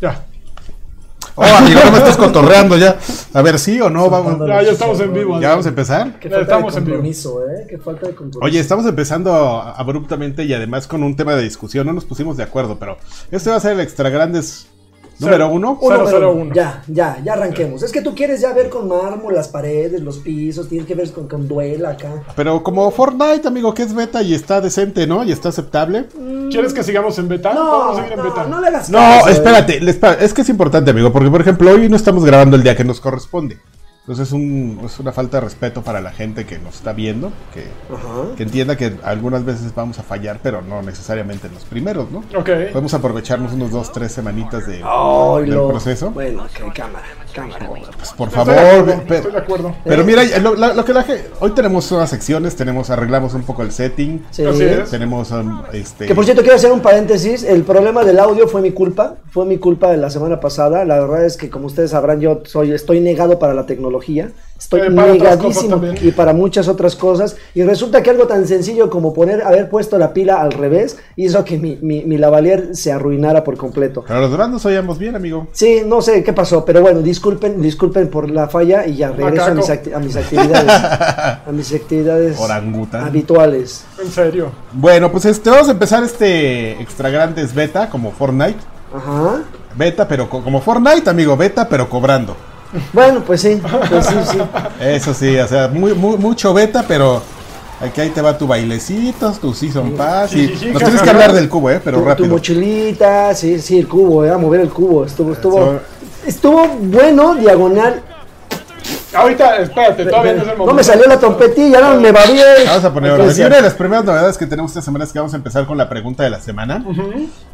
Ya. Oh, amigo, no me estás cotorreando ya. A ver, sí o no, vamos. Ya, ya estamos en vivo. Ya vamos a empezar. Qué falta estamos de en vivo. compromiso, ¿eh? Qué falta de compromiso. Oye, estamos empezando abruptamente y además con un tema de discusión. No nos pusimos de acuerdo, pero este va a ser el extra grandes número uno. Uno, Cero, pero cero, uno. Ya, ya, ya arranquemos. Es que tú quieres ya ver con mármol las paredes, los pisos, tienes que ver con, con duela acá. Pero como Fortnite, amigo, que es beta y está decente, ¿no? Y está aceptable. ¿Quieres que sigamos en beta? No, Vamos a seguir en beta. no, no le hagas No, caso, espérate, es que es importante, amigo, porque por ejemplo, hoy no estamos grabando el día que nos corresponde. Entonces es, un- es una falta de respeto para la gente que nos está viendo, que, que entienda que algunas veces vamos a fallar, pero no necesariamente en los primeros, ¿no? Ok. Podemos aprovecharnos unos dos, tres semanitas de, Ay, del lo- proceso. Bueno, ok, cámara, cámara. Pues por Estoy favor, de acuerdo, pe- Estoy de acuerdo. pero mira, lo, lo que la hoy tenemos unas secciones, tenemos, arreglamos un poco el setting, Sí. Tenemos, um, este, Que por cierto, quiero hacer un paréntesis. El problema del audio fue mi culpa. Fue mi culpa de la semana pasada. La verdad es que, como ustedes sabrán, yo soy, estoy negado para la tecnología. Estoy Eh, negadísimo y para muchas otras cosas. Y resulta que algo tan sencillo como poner, haber puesto la pila al revés hizo que mi, mi, mi lavalier se arruinara por completo. pero los demás nos oíamos bien, amigo. Sí, no sé qué pasó, pero bueno, disculpen, disculpen por la falla y ya regreso a mis, acti- a mis actividades, a mis actividades Orangután. habituales. En serio. Bueno, pues este, vamos a empezar este extra grandes beta como Fortnite. Ajá. Beta, pero co- como Fortnite, amigo, beta, pero cobrando. Bueno, pues sí, pues sí, sí. Eso sí, o sea, muy, muy- mucho beta, pero aquí ahí te va tu bailecito, tu season pass. Y Sí, sí, sí, nos tienes que hablar del cubo, eh, pero tu, tu rápido. mochilita, sí, sí, el cubo, eh, a mover el cubo. Estuvo, estuvo, estuvo bueno, diagonal. Ahorita, espérate, todavía no es el momento. No me salió la trompetilla, no me va bien. Vamos a poner decir- una de las primeras novedades que tenemos esta semana es que vamos a empezar con la pregunta de la semana.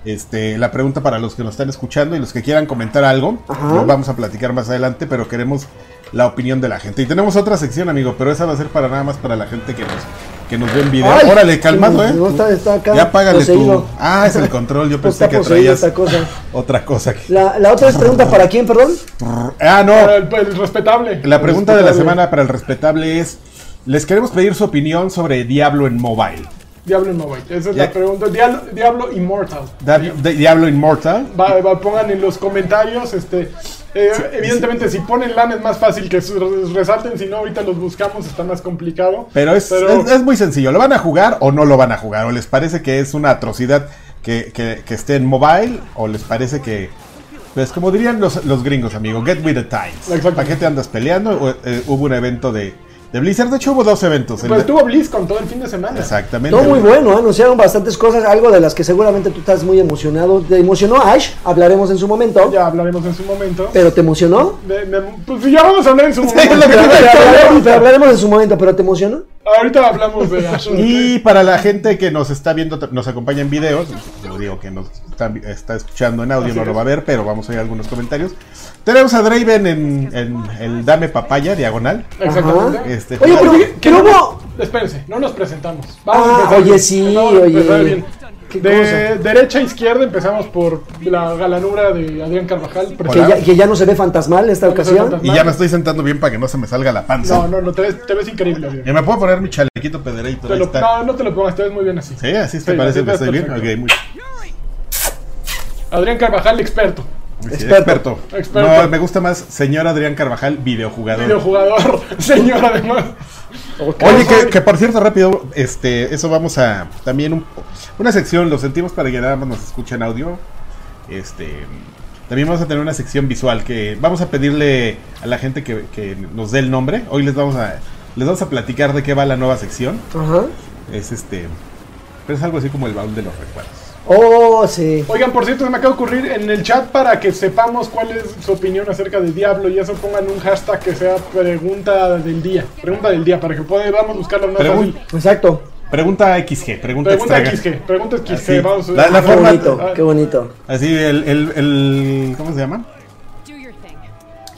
Este, la pregunta para los que nos están escuchando y los que quieran comentar algo. Ajá. Lo vamos a platicar más adelante, pero queremos la opinión de la gente. Y tenemos otra sección, amigo, pero esa va a ser para nada más para la gente que nos, que nos ve en video. Ay, Órale, calmado, eh. no, está- está acá, ya págale poseído. tú. Ah, es el control. Yo pensé que traías esta cosa. otra cosa. que- La, la otra es pregunta para quién, perdón. Ah, no. Para el, el respetable. La pregunta de la semana para el respetable es: les queremos pedir su opinión sobre Diablo en mobile. Diablo Mobile. Esa es la pregunta. Diablo, Diablo Immortal. Da- de- Diablo Immortal. Va, va, pongan en los comentarios, este, eh, evidentemente si ponen LAN es más fácil que resalten, si no ahorita los buscamos está más complicado. Pero, es, Pero- es, es muy sencillo. ¿Lo van a jugar o no lo van a jugar? ¿O les parece que es una atrocidad que, que- que esté en mobile? ¿O les parece que... Pues como dirían los, los gringos, amigo, get with the times. ¿Para qué te andas peleando? Eh, hubo un evento de, de Blizzard. De hecho, hubo dos eventos. Pues de- estuvo BlizzCon todo el fin de semana. Exactamente. Todo muy bueno, anunciaron bastantes cosas, algo de las que seguramente tú estás muy emocionado. ¿Te emocionó Ash? Hablaremos en su momento. Ya hablaremos en su momento. ¿Pero te emocionó? Me- me- pues ya vamos a hablar en su momento. Pero, pero hablaremos, pero hablaremos en su momento, ¿pero te emocionó? Ahorita hablamos de. Y para la gente que nos está viendo, nos acompaña en videos, yo digo que nos está, está escuchando en audio, Así no lo es. va a ver, pero vamos a ver algunos comentarios. Tenemos a Draven en, en el Dame Papaya, diagonal. Exactamente. Este, Oye, pero, Que pero no nos- hubo... Espérense, no nos presentamos. Ah, empezar oye, bien. sí, Vamos oye. Empezar bien. ¿Qué De cosa? derecha a izquierda empezamos por la galanura de Adrián Carvajal. Que ya, que ya no se ve fantasmal en esta No ocasión. fantasmal. y ya me estoy sentando bien para que no se me salga la panza. No, no, no, te ves, te ves increíble, Adrián. Y me puedo poner mi chalequito está. no, no te lo pongas, te ves muy bien así. Sí, así te Sí, parece así que estoy bien. muy Adrián Carvajal, experto. Experto. experto. Experto. No, me gusta más señor Adrián Carvajal, videojugador. Videojugador, señor, además. Oye, que, que por cierto, rápido, este, eso vamos a también un- una sección, lo sentimos para que nada más nos escuchen audio. Este, también vamos a tener una sección visual que vamos a pedirle a la gente que, que nos dé el nombre. Hoy les vamos a les vamos a platicar de qué va la nueva sección. Ajá. Es este, pero es algo así como el baúl de los recuerdos. Oh, sí. Oigan, por cierto, se me acaba de ocurrir en el chat para que sepamos cuál es su opinión acerca de Diablo y eso pongan un hashtag que sea pregunta del día. Pregunta del día, para que podamos buscarlo más Pregun- fácil. Exacto. Pregunta XG, pregunta, Pregunta. XG, pregunta XG. Así. Vamos, La- la Qué forma- bonito, Ah, qué bonito. Así el, el, el ¿cómo se llama? Do your thing.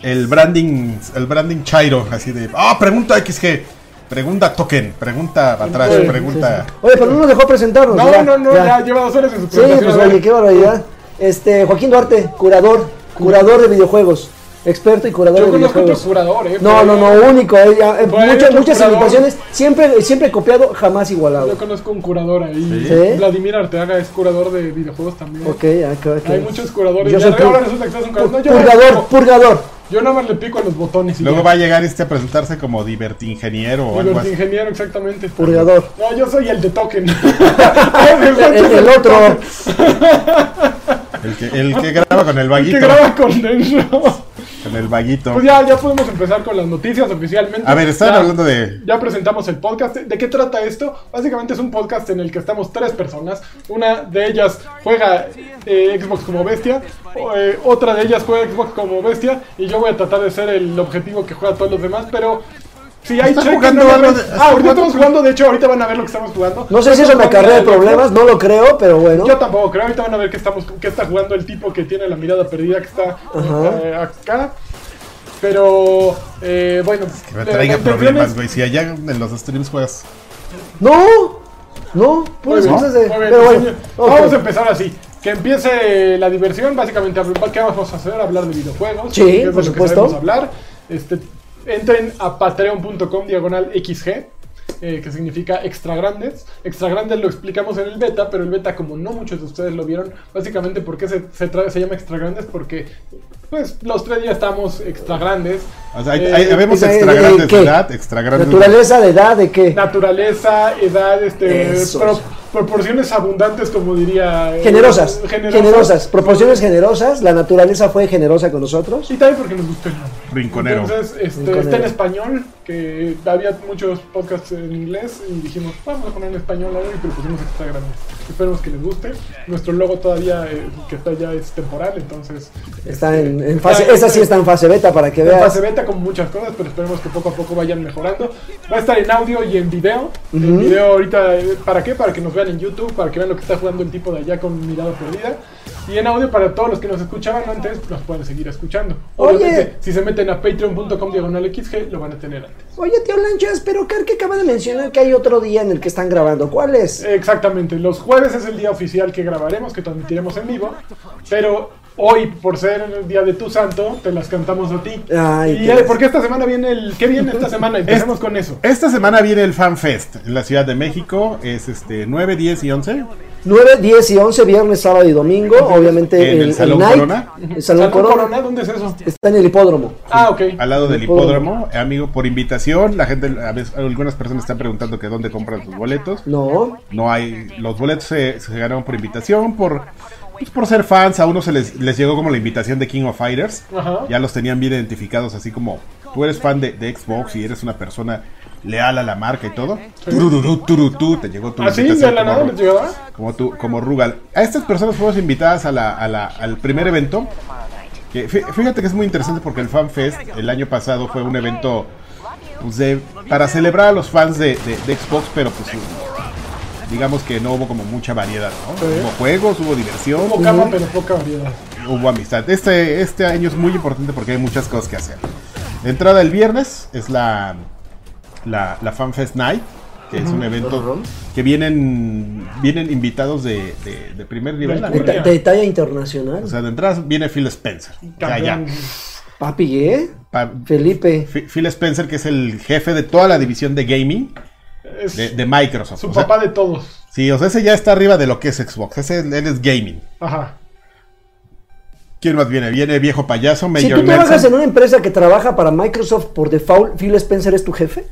El branding, el branding Chairo, así de, ah, pregunta XG, pregunta token, pregunta atrás, Sí, pregunta. Oye, pero no nos dejó presentarnos. No, ya, no, no, ya. ya, lleva dos horas en su Sí, presentación. pues a ver. oye, qué barbaridad. Este, Joaquín Duarte, curador, curador de videojuegos. Experto y curador Yo de videojuegos. curador, ¿eh? No, no, no, único. eh, ya, eh, muchas muchas curador. imitaciones, siempre, siempre copiado, jamás igualado. Yo conozco un curador ahí. ¿Sí? Vladimir Arteaga es curador de videojuegos también. Ok, ok, ok. Hay muchos curadores. Yo Ya soy de ahora pur- resulta que estás un curador. No, yo, Purgador, no, purgador. Yo nada más le pico a los botones. Y Luego ya. va a llegar este a presentarse como divertingeniero o algo así. ingeniero, exactamente. Purgador. No, yo soy el de token. El, el otro. El que, el que graba con el El vaguito. que graba con dentro. El vaguito. Pues ya, ya podemos empezar con las noticias oficialmente. A ver, estaban Ya- hablando de. Ya presentamos el podcast. ¿De qué trata esto? Básicamente es un podcast en el que estamos tres personas. Una de ellas juega eh, Xbox como bestia. o, eh, otra de ellas juega Xbox como bestia. Y yo voy a tratar de ser el objetivo que juega todos los demás. Pero si hay Está cheques, jugando no algo de- Ah, ahorita estamos jugando. De hecho, ahorita van a ver lo que estamos jugando. No sé si eso me acarrea jugando problemas, no lo creo, pero bueno. Yo tampoco creo. Ahorita van a ver que, estamos, que está jugando el tipo que tiene la mirada perdida que está eh, acá. Pero, eh, bueno. Que me traiga intención problemas, es- güey. Si allá en los streams juegas. No, no, puras bien, cosas de. bien, Pero bueno. Vamos a empezar así. Que empiece la diversión, básicamente, ¿qué vamos a hacer? Hablar de videojuegos. Sí, es de por que supuesto. hablar. Este, entren a patreon.com diagonal XG, eh, que significa extra grandes. Extra grandes lo explicamos en el beta, pero el beta, como no muchos de ustedes lo vieron, básicamente, ¿por qué se, se, se llama extra grandes? Porque, pues, los tres ya estamos extra grandes. O sea, hay, Eh, hay- habemos ¿de- extra de grandes de edad, extra grandes de- Naturaleza de edad de qué? naturaleza, edad, este, Eso. pro- proporciones abundantes, como diría. eh, Generosas, generosas, generosas, proporciones generosas. La naturaleza fue generosa con nosotros. Y también porque nos gustó el nombre. Rinconero. Entonces, este, Rinconero. está en español, que había muchos podcasts en inglés y dijimos, vamos a poner en español algo y propusimos extra grandes. Esperemos que les guste. Nuestro logo todavía, eh, que está ya es temporal, entonces... Está este, en, en fase, está- esa sí está en fase beta para que en veas. fase beta como muchas cosas, pero esperemos que poco a poco vayan mejorando. Va a estar en audio y en video. En Ujú. video ahorita, eh, ¿para qué? Para que nos vean en YouTube, para que vean lo que está jugando el tipo de allá con mirada perdida. Y en audio para todos los que nos escuchaban antes, nos pueden seguir escuchando. Oye. Si se meten a patreon.com diagonal XG, lo van a tener antes. Oye, tío Lanchas, pero Kark acaba de mencionar que hay otro día en el que están grabando. ¿Cuál es? Exactamente, los jueves es el día oficial que grabaremos, que transmitiremos en vivo. Pero hoy, por ser el día de tu santo, te las cantamos a ti. Ay, y qué- eh, porque esta semana viene el. ¿Qué viene esta semana? Empecemos con eso. Esta semana viene el Fan Fest en la Ciudad de México. Es este 9, 10 y 11. 9, 10 y 11, viernes, sábado y domingo. Obviamente En el Salón Night, Corona. El Salón Corona. ¿Dónde es eso? Está en el hipódromo. Ah, ok. Al lado del Hipódromo. hipódromo, amigo, por invitación. La gente, a veces, algunas personas están preguntando que dónde compran sus boletos. No. No hay, los boletos se, se ganaron por invitación, por, pues, por ser fans. A unos se les, les llegó como la invitación de King of Fighters. Ajá. Ya los tenían bien identificados, así como tú eres fan de, de Xbox y eres una persona leal a la marca y todo. Tururú, turutú, te llegó tu ¿Así invitación ¿Ah, la como nada tú, como Rugal. A estas personas fuimos invitadas a la, a la- al primer evento. Que, fí- fíjate que es muy interesante porque el Fan Fest el año pasado fue un evento pues, de- para celebrar a los fans de, de- de Xbox, pero pues digamos que no hubo como mucha variedad, ¿no? Sí. Hubo juegos, hubo diversión, Hubo cama, pero poca variedad. hubo amistad. Este, este año es muy importante porque hay muchas cosas que hacer. La entrada el viernes es la, la, la FanFest Night, que es un evento que vienen, vienen invitados de, de- de primer nivel. De, ta- de talla internacional. O sea, de entrada viene Phil Spencer. Papi, ¿eh? Pa- Felipe. Phil Spencer, que es el jefe de toda la división de gaming Es de, de Microsoft. su O sea, papá de todos. Sí, o sea, ese ya está arriba de lo que es Xbox. Ese él es gaming. Ajá. ¿Quién más viene? Viene viejo payaso, Si Major tú trabajas Nelson. en una empresa que trabaja para Microsoft por default, Phil Spencer es tu jefe,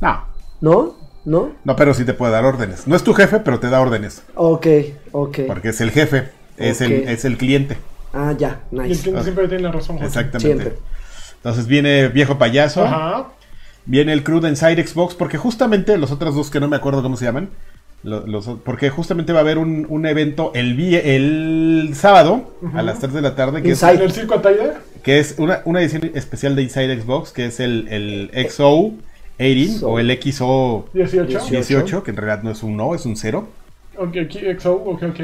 No, ¿no? ¿No? no, pero sí te puede dar órdenes. No es tu jefe, pero te da órdenes. Ok, ok. Porque es el jefe, es, Ok. el, es el cliente. Ah, ya, Y el nice. que siempre tiene la razón. Exactamente. Siempre. Entonces viene viejo payaso, Ajá. Viene el crew de Inside Xbox, porque justamente los otros dos que no me acuerdo cómo se llaman, los- porque justamente va a haber un, un evento el, vi- el sábado a las 3 de la tarde, que es, Inside. En el circo Ataide. que es una, una edición especial de Inside Xbox, que es el, el XO 18 o el XO 18. 18, que en realidad no es un no, es un 0. Ok, aquí, XO, ok, ok.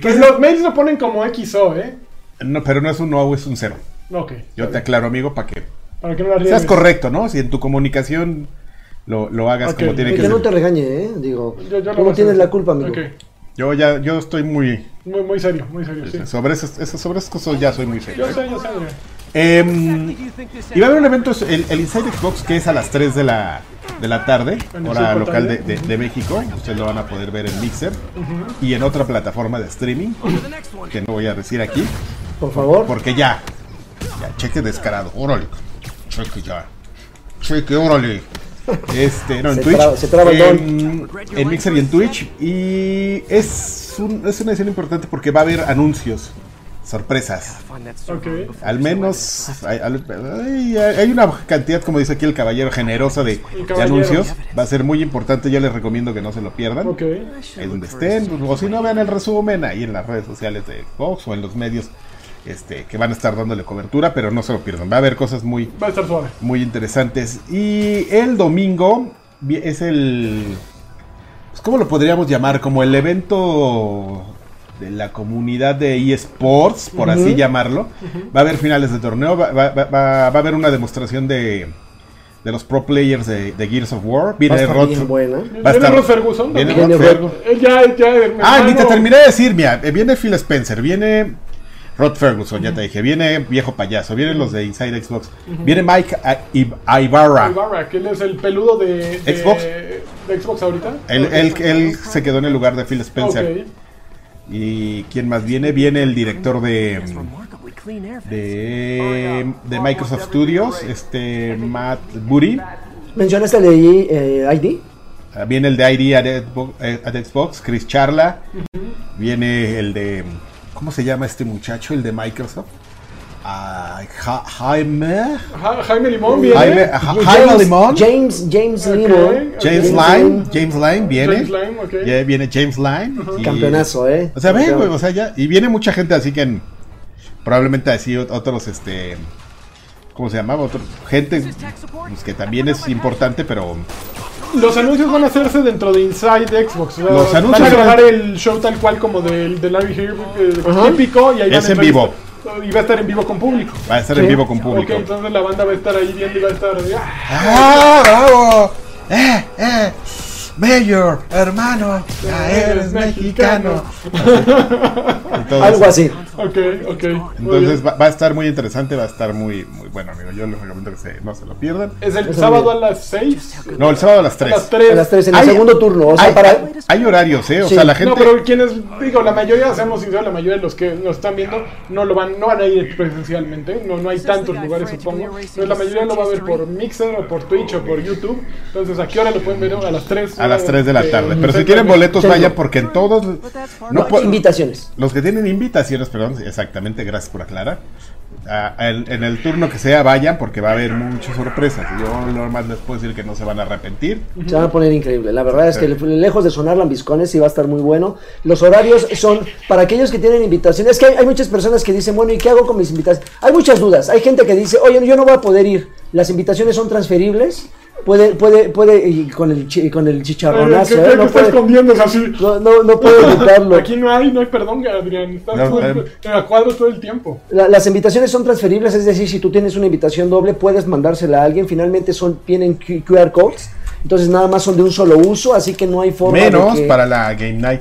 Pues es- los mails lo ponen como XO, ¿eh? no, pero no es un no, es un 0. Ok. Yo te aclaro, amigo, para que Para que no la seas correcto, ¿no? Si en tu comunicación lo, lo hagas como tiene Y que que no ser. te regañe, ¿eh? Digo, Yo- tú no tienes la culpa, amigo. Ok. Yo ya, yo estoy muy... Muy, muy serio, muy serio, sí. Sobre esas, sobre esas cosas ya soy muy serio. Yo sé, yo sé. Em, y va a haber un evento, el, el Inside Xbox, que es a las 3 de la, de la tarde, hora local de- de México. Ustedes lo van a poder ver en Mixer y en otra plataforma de streaming, que no voy a decir aquí, Por favor. porque ya, ya, cheque descarado, órale, cheque ya, cheque, órale. Este, no, en Se Twitch. traba- se traba el en, en Mixer y en Twitch. Y es, un- es una edición importante porque va a haber anuncios, sorpresas. Ok. Al menos hay, hay- hay una cantidad, como dice aquí el caballero, generosa de, de caballero. anuncios. Va a ser muy importante. Yo les recomiendo que no se lo pierdan. Ok. Ahí donde estén. O si no, vean el resumen ahí en las redes sociales de Xbox o en los medios este, que van a estar dándole cobertura. Pero no se lo pierdan. Va a haber cosas muy, Va a estar suave. muy interesantes. Y el domingo es el. Pues, ¿Cómo lo podríamos llamar? Como el evento de la comunidad de eSports, por así llamarlo. Va a haber finales de torneo. Va, va- va- va- va a haber una demostración de, de los pro players de, de Gears of War. Va a Viene estar Rod- bien buena. Va a ¿Viene Ross Ferguson? viene también? Rod Viene Fer- Rod- Él ya, ya, Ah, ni te terminé de decir, mira, eh, viene Phil Spencer, viene Rod Ferguson, ya te dije, viene Viejo Payaso, vienen los de Inside Xbox, viene Mike A- Ibarra. Ibarra, que él es el peludo de, de Xbox. de Xbox ahorita. Él, él- él se quedó en el lugar de Phil Spencer. ¿Y quién más viene? Viene el director de, de, de Microsoft Studios, este Matt Booty. ¿Mencionaste el de eh, ID? Ah, Viene el de ID at Xbox, eh, at Xbox, Chris Charla. Viene el de. ¿Cómo se llama este muchacho? El de Microsoft. Ja- Jaime. Ja- Jaime Limón viene. Jaime, Ja- Jaime Limón. James, James Ok. Limón. James Line. James Line viene. James Lime, ok. Ya viene James Line. y- Campeonazo, ¿eh? O sea, ve, güey, o sea, ya. Y viene mucha gente así que en- probablemente así ot- otros, este. ¿Cómo se llamaba? Otro, gente pues, que también es importante, pero Los anuncios van a hacerse dentro de Inside Xbox. o sea, Los van anuncios a grabar van- el show tal cual como del de Larry Hirb, eh, típico. Y ahí Es van en vivo. Y va a estar en vivo con público. va a estar Sí. en vivo con público. Ok, entonces la banda va a estar ahí viendo y va a estar. ah, ¡Ah, bravo! ¡Eh, eh! Mayor, hermano, ya eres mexicano. Entonces, Algo así. Ok, ok. Entonces va, va a estar muy interesante, va a estar muy, muy bueno, amigo. Yo les recomiendo que se- no se lo pierdan. Es el Eso sábado a las 6. No, el sábado a las A 3. las 3. A las 3 en el Hay- segundo turno. O sea, hay, para. hay horarios, ¿eh? O Sí. sea, la gente. No, pero quienes, digo, la mayoría, seamos sinceros, la mayoría de los que nos están viendo no lo van, no van a ir presencialmente, no, no hay tantos lugares supongo, pero la mayoría lo va a ver por Mixer o por Twitch o por YouTube, entonces ¿a qué hora lo pueden ver? A las 3. A las 3 de la tarde. Pero si México. boletos, vayan porque en todos. No po- invitaciones. los que tienen invitaciones, perdón, exactamente, gracias por aclarar. Ah, el- en el turno que sea, vayan porque va a haber muchas sorpresas. Yo normal les puedo decir que no se van a arrepentir. Se van a poner increíble. La verdad es que lejos de sonar lambiscones, sí va a estar muy bueno. Los horarios son para aquellos que tienen invitaciones. Es que hay, hay muchas personas que dicen, bueno, ¿y qué hago con mis invitaciones? Hay muchas dudas. Hay gente que dice, oye, yo no voy a poder ir. Las invitaciones son transferibles. Puede, puede, puede, y con el, chi- con el Eh, chicharronazo, ¿Qué, ¿eh? qué no, está puede, escondiendo es así? no, no, no puede evitarlo. Aquí no hay, no hay perdón, Adrián. Estás No, todo eh. en a cuadro todo el tiempo. La- las invitaciones son transferibles, es decir, si tú tienes una invitación doble, puedes mandársela a alguien. Finalmente son, tienen QR codes, entonces nada más son de un solo uso, así que no hay forma de Menos que- para la Game Night.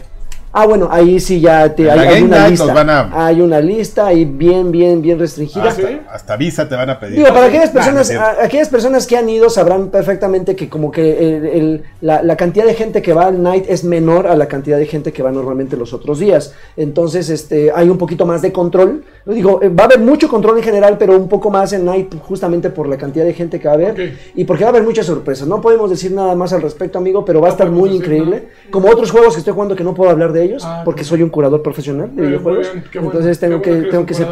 Ah, bueno, ahí sí ya te, hay, hay una lista. a- Hay una lista ahí bien, bien, bien restringida. Ah, ¿sí? Hasta, visa te van a pedir. Digo, para aquellas Nah, personas, no aquellas personas que han ido sabrán perfectamente que como que el- el- la, la cantidad de gente que va al night es menor a la cantidad de gente que va normalmente los otros días. Entonces, este, hay un poquito más de control. Digo, eh, va a haber mucho control en general, pero un poco más en night justamente por la cantidad de gente que va a haber y porque va a haber muchas sorpresas. No podemos decir nada más al respecto, amigo, pero va a No estar muy increíble. nada. Como otros juegos que estoy jugando que no puedo hablar de ellos Ah, porque soy un curador profesional de videojuegos. bien, bueno, Entonces tengo bueno que, que tengo que ser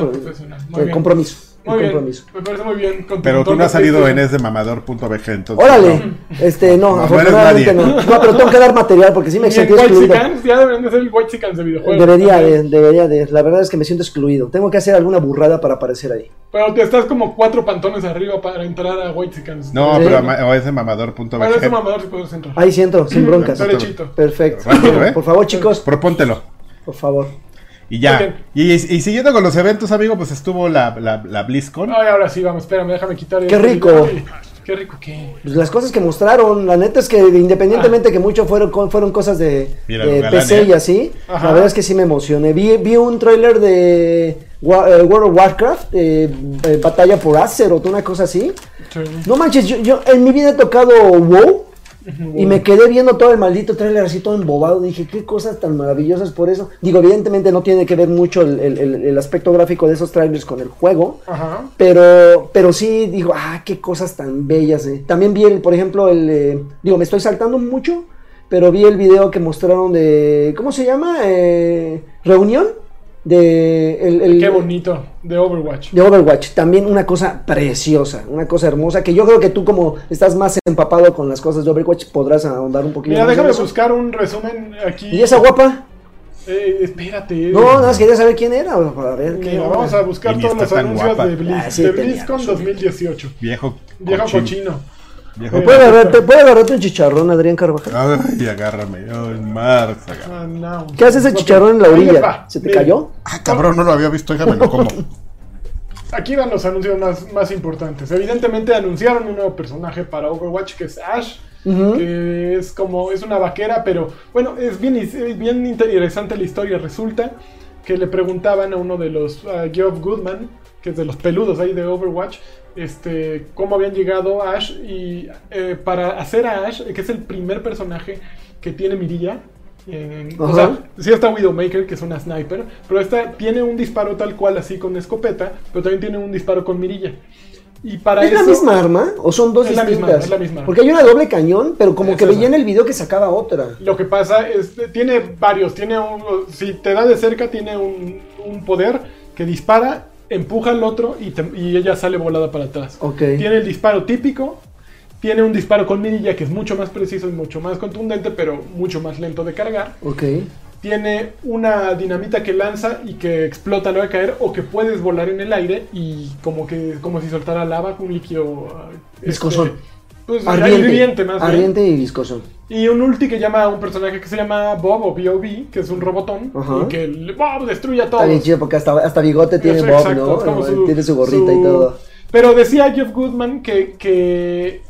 compromiso. Muy el bien, compromiso. me parece muy bien. con tu Pero tú no has salido en PlayStation. es de mamador.bg, entonces. Órale, no. este, no, No, afortunadamente no. No, pero tengo que dar material porque sí me sentí excluido. Ya deberían de ser el White Chickens de videojuegos. Debería de, debería de. La verdad es que me siento excluido. Tengo que hacer alguna burrada para aparecer ahí. Pero te estás como cuatro pantones arriba para entrar a White Chickens. No, Sí. pero ama- o es de mamador.bg. Bueno, ese mamador sí puedes entrar. Ahí sí entro, sin broncas. Perfecto. Rápido, ¿eh? Por favor, chicos, Propóntelo. por favor. Y ya. Y, y- y siguiendo con los eventos, amigo, pues estuvo la, la, la BlizzCon. Ay, ahora sí, vamos, espérame, déjame quitar ¡Qué el- rico! Ay, Qué rico que. Pues las cosas que mostraron, la neta es que independientemente que mucho fueron, fueron cosas de, Mira, PC y así, Ajá. la verdad es que sí me emocioné. Vi, vi un tráiler de eh, World of Warcraft, eh, eh, Batalla por Azeroth, una cosa así. Sí. No manches, yo, yo en mi vida he tocado WoW y me quedé viendo todo el maldito tráiler así todo embobado. Dije, qué cosas tan maravillosas por eso. Digo, evidentemente no tiene que ver mucho el, el- el- el aspecto gráfico de esos trailers con el juego. Ajá. Pero, pero sí, digo, ah, qué cosas tan bellas. eh. También vi, el, por ejemplo, el. eh, digo, me estoy saltando mucho, pero vi el video que mostraron de. ¿Cómo se llama? Eh, Reunión. De. El, el- Qué bonito. De Overwatch. De Overwatch. También una cosa preciosa, una cosa hermosa. Que yo creo que tú, como estás más empapado con las cosas de Overwatch, podrás ahondar un poquito Mira, más déjame buscar un resumen aquí. ¿Y esa guapa? Eh, espérate. No, nada más quería saber quién era. Para ver Mira, vamos a buscar todos los anuncios guapa. de, Blizz, Ah, sí, de BlizzCon razón. 2018. Viejo Viejo cochino. cochino. Viejo Eh, ¿Puede agarrarte, puede agarrarte un chicharrón, Adrián Carvajal? Ay, agárrame. Ay, Marx, agárrame. Ah, no. ¿Qué hace ese chicharrón en la orilla? ¿Se te cayó? Ah, cabrón, no lo había visto, déjame lo como. Aquí van los anuncios más, más importantes. Evidentemente anunciaron un nuevo personaje para Overwatch que es Ash. Que es como, es una vaquera, pero bueno, es bien, es bien interesante la historia. Resulta que le preguntaban a uno de los, a Geoff Goodman, que es de los peludos ahí de Overwatch, este, cómo habían llegado a Ash y eh, para hacer a Ash, que es el primer personaje que tiene mirilla. eh, o sea, sí está Widowmaker, que es una sniper, pero esta tiene un disparo tal cual así con escopeta, pero también tiene un disparo con mirilla. Y para ¿Es la misma arma o son dos Es la distintas? misma, es la misma. Porque hay una doble cañón, pero como Es que veía en el video que sacaba otra. Lo que pasa es, tiene varios, tiene un, si te da de cerca, tiene un, un poder que dispara, empuja al otro y, te- y ella sale volada para atrás. Tiene el disparo típico, tiene un disparo con mirilla que es mucho más preciso y mucho más contundente, pero mucho más lento de cargar. Ok. Tiene una dinamita que lanza y que explota, no va a caer, o que puedes volar en el aire y como que como si soltara lava, un líquido ah, este, Viscosón. pues, Ardiente. hirviente más bien. Ardiente y viscoso. Y un ulti que llama a un personaje que se llama Bob o B.O.B., que es un robotón, Ajá. y que Bob destruye a todos. Está bien chido porque hasta, hasta bigote tiene Eso, Bob, exacto, ¿no? No, su- tiene su gorrita y todo. Pero decía Jeff Goodman que, que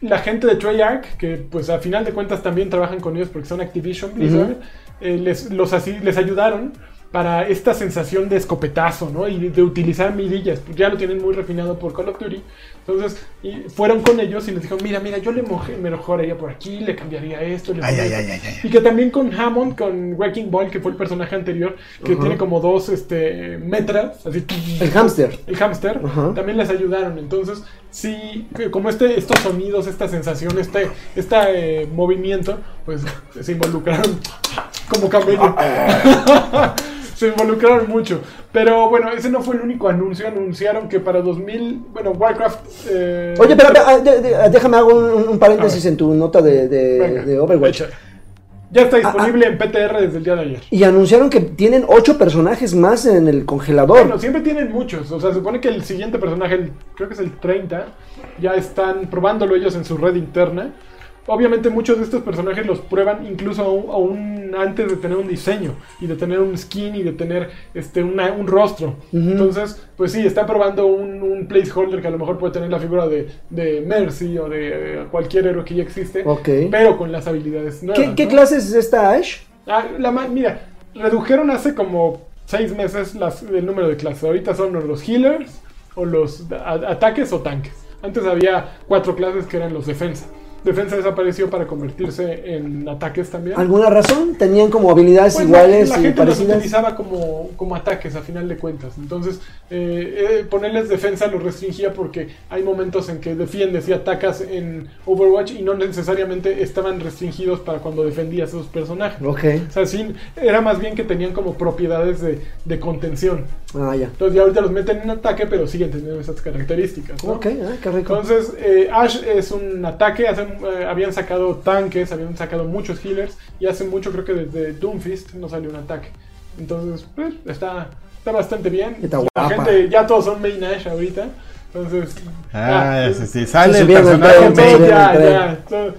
la gente de Treyarch, que pues a final de cuentas también trabajan con ellos porque son Activision Blizzard, eh, les, los así, les ayudaron para esta sensación de escopetazo, ¿no? Y de, utilizar mirillas. Ya lo tienen muy refinado por Call of Duty. Entonces, y fueron con ellos y les dijeron, mira, mira, yo le moje- me mejoraría por aquí, le cambiaría esto. Le Ay, ay, esto". ay, ay, ay. Y que también con Hammond, con Wrecking Ball, que fue el personaje anterior, que Ajá. tiene como dos este, metras, así. El hámster. El hámster, Ajá. también les ayudaron. Entonces, sí, como este, estos sonidos, esta sensación, este, este eh, movimiento, pues se involucraron como camello. se involucraron mucho. Pero bueno, ese no fue el único anuncio. Anunciaron que para 2000, bueno, Warcraft. eh, Oye, pero ah, de- de- déjame hago un, un paréntesis en tu nota de, de- venga, de Overwatch. échale. Ya está Ah, disponible en PTR desde el día de ayer. Y anunciaron que tienen ocho personajes más en el congelador. Bueno, siempre tienen muchos. O sea, se supone que el siguiente personaje, el- creo que es el 30, ya están probándolo ellos en su red interna. Obviamente muchos de estos personajes los prueban incluso aún, antes de tener un diseño y de tener un skin y de tener este una- un rostro. Entonces, pues sí, están probando un, un placeholder que a lo mejor puede tener la figura de, de Mercy o de eh, cualquier héroe que ya existe, Ok. pero con las habilidades nuevas. ¿Qué, qué ¿no? clase es esta Ash? Ah, la mira, redujeron hace como seis meses las- el número de clases. Ahorita son los healers o los a- ataques o tanques. Antes había cuatro clases que eran los defensa. Defensa desapareció para convertirse en ataques también. ¿Alguna razón? ¿Tenían como habilidades Pues iguales la, la y gente los utilizaba como, como ataques a final de cuentas. Entonces, eh, eh, ponerles defensa los restringía porque hay momentos en que defiendes y atacas en Overwatch y no necesariamente estaban restringidos para cuando defendías a esos personajes. Ok. O sea, sí, era más bien que tenían como propiedades de, de contención. Ah, ya. Entonces ya ahorita los meten en ataque, pero siguen teniendo esas características. ¿no? Ok, ah, qué rico. Entonces, eh, Ash es un ataque. hace- eh, habían sacado tanques, habían sacado muchos healers. Y hace mucho, creo que desde Doomfist no salió un ataque. Entonces, pues, está, está bastante bien. Está La guapa. gente, ya todos son main Ash ahorita. Entonces, Ah, ya, sí, sí, sale el personaje ya,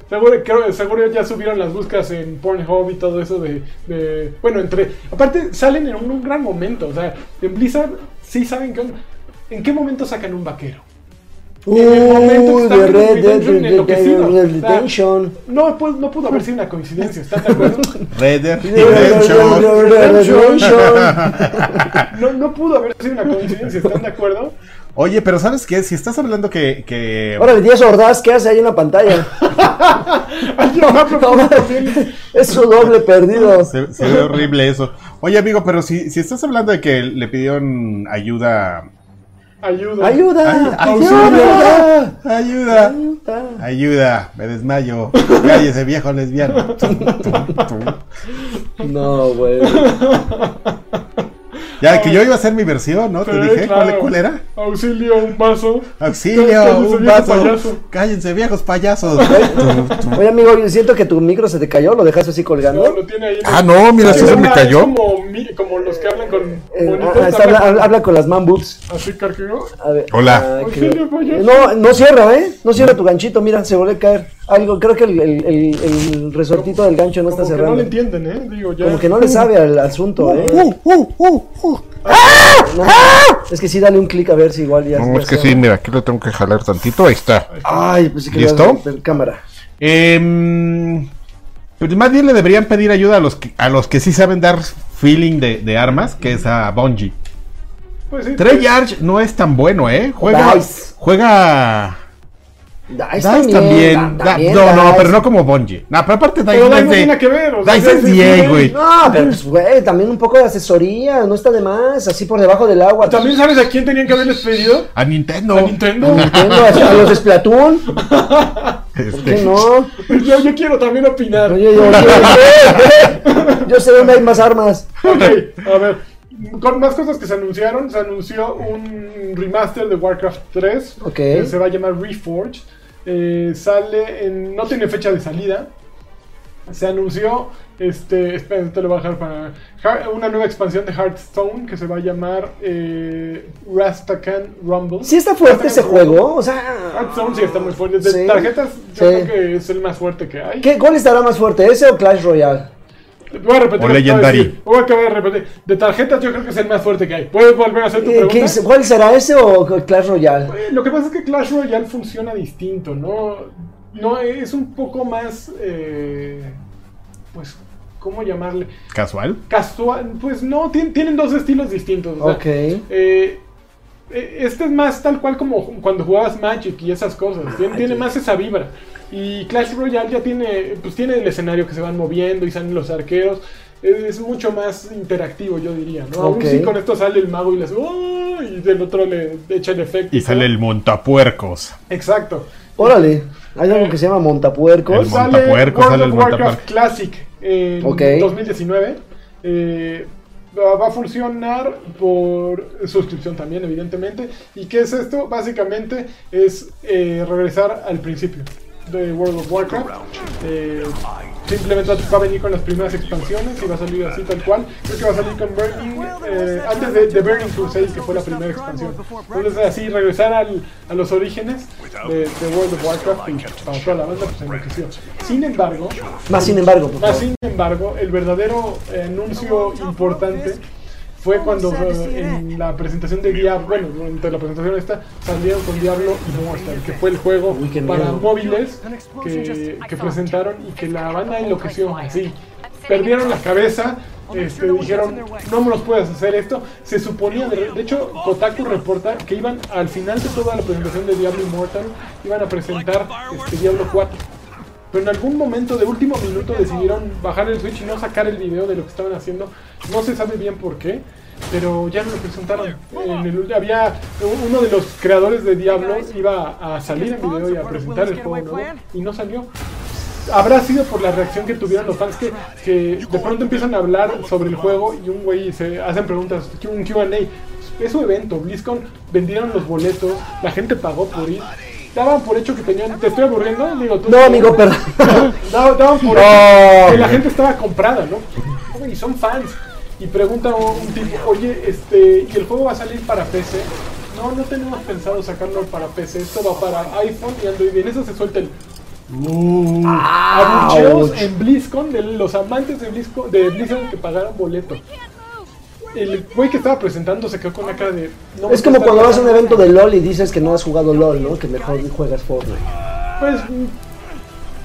Seguro, creo- seguro ya subieron las búsquedas en Pornhub y todo eso de, de- Bueno, entre... Aparte, salen en un, un gran momento. O sea, en Blizzard sí saben que... ¿En qué momento sacan un vaquero? Uy, de Red Dead Redemption. No, pues, no pudo haber sido una coincidencia, ¿estás de acuerdo? Red Dead Red Dead Redemption. Redemption. No, no pudo haber sido una coincidencia, ¿están de acuerdo? Oye, pero ¿sabes qué? Si estás hablando que... que... Órale, 10 ordaz, ¿qué hace ahí en la pantalla? Proponer bien. Es su doble perdido. Se, se ve horrible eso. Oye, amigo, pero si, si estás hablando de que le pidieron ayuda... Ayuda. ¡Ayuda! Ay, ¡Ayuda! ¡Ayuda! ¡Ayuda! Ayuda, me desmayo. Cállese, viejo lesbiano. Tum, tum, tum. No, güey. Ya, que yo iba a hacer mi versión, ¿no? Te Sí, dije, ¿cuál, claro. cuál era? Auxilio, un vaso. Auxilio, Cállense, un vaso. payaso. Cállense, viejos payasos. Oye, amigo, yo siento que tu micro se te cayó, lo dejaste así No, colgando. lo tiene ahí. Ah, no, mira, Sí, se me es cayó. Como, como los que hablan con Eh, ah, está- habla, habla- habla con las man boobs. Así, cargó. A ver. Hola. ah, Auxilio, payaso. No, no cierra, ¿eh? No cierra tu ganchito, mira, se vuelve a caer. Algo, creo que el, el, el- el resortito del gancho no está Como que no le entienden, ¿eh? Digo, ya. Como que no le sabe al asunto, ¿eh? Uh, uh, uh, uh. No, es que sí, dale un clic a ver si igual ya. No, ya es que se sí, mira, aquí lo tengo que jalar tantito. Ahí está. Ay, pues sí que ¿Listo? cámara. Em, pues más bien le deberían pedir ayuda a los que, a los que sí saben dar feeling de, de armas, que es a Bungie. Pues sí. Treyarch no es tan bueno, ¿eh? Juega. Juega. Dice también. también. da- Da- también no, no, Dice. pero no como Bungie. No, pero aparte Dice Pero no Dice es no tiene que ver, o sea, Dice es Dice es DA, güey. No, pero pues, güey, también un poco de asesoría, no está de más, así por debajo del agua. ¿También sabes a quién tenían que haberles pedido? A Nintendo. A Nintendo. Nintendo, a, a los de Splatoon. ¿Por Este, qué no? Yo, yo quiero también opinar. Oye, yo, yo, yo sé dónde hay más armas. Ok, a ver. Con más cosas que se anunciaron, se anunció un remaster de Warcraft 3. Ok. que se va a llamar Reforged. Eh, sale en. No tiene fecha de salida. Se anunció. Este. Espera, te lo voy a dejar para. Una nueva expansión de Hearthstone que se va a llamar. Eh, Rastakan Rumble. Sí está fuerte ese Rumble. juego, o sea... Hearthstone sí está muy fuerte. De Sí. tarjetas, yo Sí. creo que es el más fuerte que hay. ¿Qué, ¿Cuál estará más fuerte, ese o Clash Royale? Voy a repetir. O Legendary. Voy a acabar de repetir. De tarjetas, yo creo que es el más fuerte que hay. ¿Puedes volver a hacer tu pregunta? ¿qué es- ¿Cuál será ese o Clash Royale? Eh, Lo que pasa es que Clash Royale funciona distinto, ¿no? No, es un poco más. eh, pues, ¿cómo llamarle? Casual. Casual. Pues no, tien- tienen dos estilos distintos. o sea, Ok. eh, eh, este es más tal cual como cuando jugabas Magic y esas cosas. Tiene, tiene más esa vibra. Y Clash Royale ya tiene, pues tiene el escenario que se van moviendo y salen los arqueros. Es, es mucho más interactivo, yo diría, ¿no? Aún Ok. si con esto sale el mago y le hace, "Oh", y del otro le echa el efecto. Y sale el montapuercos. Exacto. Órale, hay algo que se llama Montapuercos. El Sale montapuerco, World sale of el Warcraft montapuerco. Classic en Ok. 2019. Eh, va va a funcionar por suscripción también, evidentemente. ¿Y qué es esto? Básicamente es eh, regresar al principio de World of Warcraft. Eh, simplemente va a venir con las primeras expansiones y va a salir así tal cual. Creo que va a salir con Burning, eh, antes de, de Burning Crusade, que fue la primera expansión. Entonces así regresar al- a los orígenes de, de World of Warcraft y para toda la banda pues enloqueció. Sin embargo, Más sin embargo, por más favor. sin embargo, el verdadero eh, anuncio importante fue cuando en la presentación de Diablo, bueno, durante la presentación esta, salieron con Diablo Immortal, que fue el juego para móviles que, que presentaron y que la banda enloqueció así. Perdieron la cabeza, este, dijeron, no me los puedes hacer esto. Se suponía, de, de hecho, Kotaku reporta que iban al final de toda la presentación de Diablo Immortal, iban a presentar este, Diablo 4. Pero en algún momento de último minuto decidieron bajar el Switch y no sacar el video de lo que estaban haciendo. No se sabe bien por qué, pero ya no lo presentaron. En el- había uno de los creadores de Diablo iba a salir en video y a presentar el juego nuevo y no salió. Habrá sido por la reacción que tuvieron los fans que, que de pronto empiezan a hablar sobre el juego y un güey se hacen preguntas, un QA. Es su evento, BlizzCon vendieron los boletos, la gente pagó por ir. Daban por hecho que tenían. ¿Te estoy aburriendo? Digo, tú- No, amigo, perdón. Daban, daban por No. hecho que la gente estaba comprada, ¿no? Y son fans. Y pregunta un tipo, oye, este, ¿y el juego va a salir para PC? No, no tenemos pensado sacarlo para PC. Esto va para iPhone y Android. Y en eso se suelta el. Uh, abucheos en BlizzCon de los amantes de BlizzCon, de Blizzard que pagaron boleto. El güey que estaba presentando se quedó con una cara de. no Es como cuando vas a un evento de LOL y dices que no has jugado LOL, ¿no? Que mejor juegas Fortnite. Pues,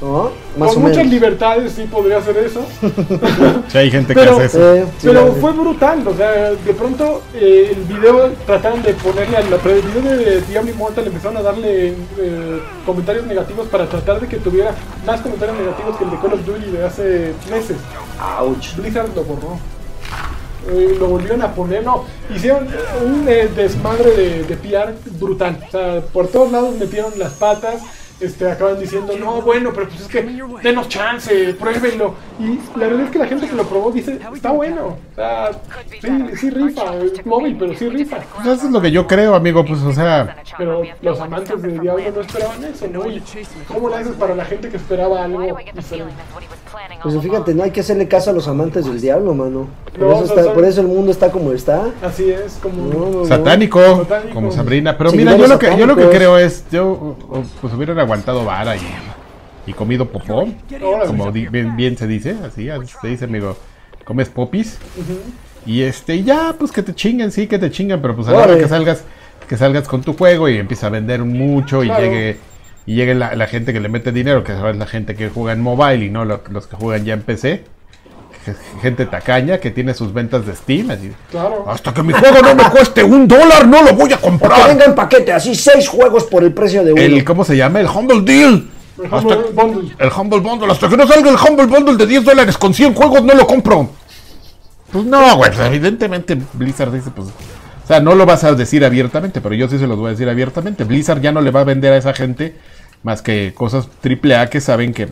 ¿No? Más con o muchas menos. libertades sí podría hacer eso. Sí, hay gente Pero- que hace eso. Eh, sí, Pero la- fue brutal, o sea, de pronto eh, el video trataron de ponerle a la pre- el video de Diablo Immortal empezaron a darle eh, comentarios negativos para tratar de que tuviera más comentarios negativos que el de Call of Duty de hace meses. Ouch. Blizzard lo borró. Eh, lo volvieron a poner, no, hicieron un eh, desmadre de, de PR brutal. O sea, por todos lados metieron las patas. Este, acaban diciendo, no, bueno, pero pues es que denos chance, pruébenlo. Y la realidad es que la gente que lo probó dice, está bueno. O sea, sí, sí rifa, es móvil, pero sí rifa. Pues eso es lo que yo creo, amigo. Pues, o sea, Pero los amantes de Diablo no esperaban eso, ¿no? Y ¿Cómo le haces para la gente que esperaba algo diferente? Pues fíjate, no hay que hacerle caso a los amantes del diablo, mano. Por, No, eso, está- por eso el mundo está como está. Así es, como... No, no, satánico, Satánico. como Sabrina. Pero Sí, mira, yo lo que yo lo que creo es, yo pues hubieran aguantado vara y, y comido popó, como di- bien, bien se dice, así se dice, amigo. Comes popis Ujú. y este ya, pues que te chinguen, sí, que te chinguen, pero pues a la hora que salgas, que salgas con tu juego y empieza a vender mucho y Claro. llegue y llegue la, la gente que le mete dinero, que es la gente que juega en mobile y no lo- los que juegan ya en PC. Gente tacaña que tiene sus ventas de Steam, así. Claro. Hasta que mi juego no me cueste un dólar, no lo voy a Que comprar. venga en paquete, así seis juegos por el precio de uno. El, ¿cómo se llama? El Humble Deal. El Hasta- Humble Bundle. el Humble Bundle. Hasta que no salga el Humble Bundle de 10 dólares con 100 juegos, no lo compro. Pues no, güey. pues evidentemente Blizzard dice, pues... O sea, no lo vas a decir abiertamente, pero yo sí se los voy a decir abiertamente. Blizzard ya no le va a vender a esa gente más que cosas triple A que saben que,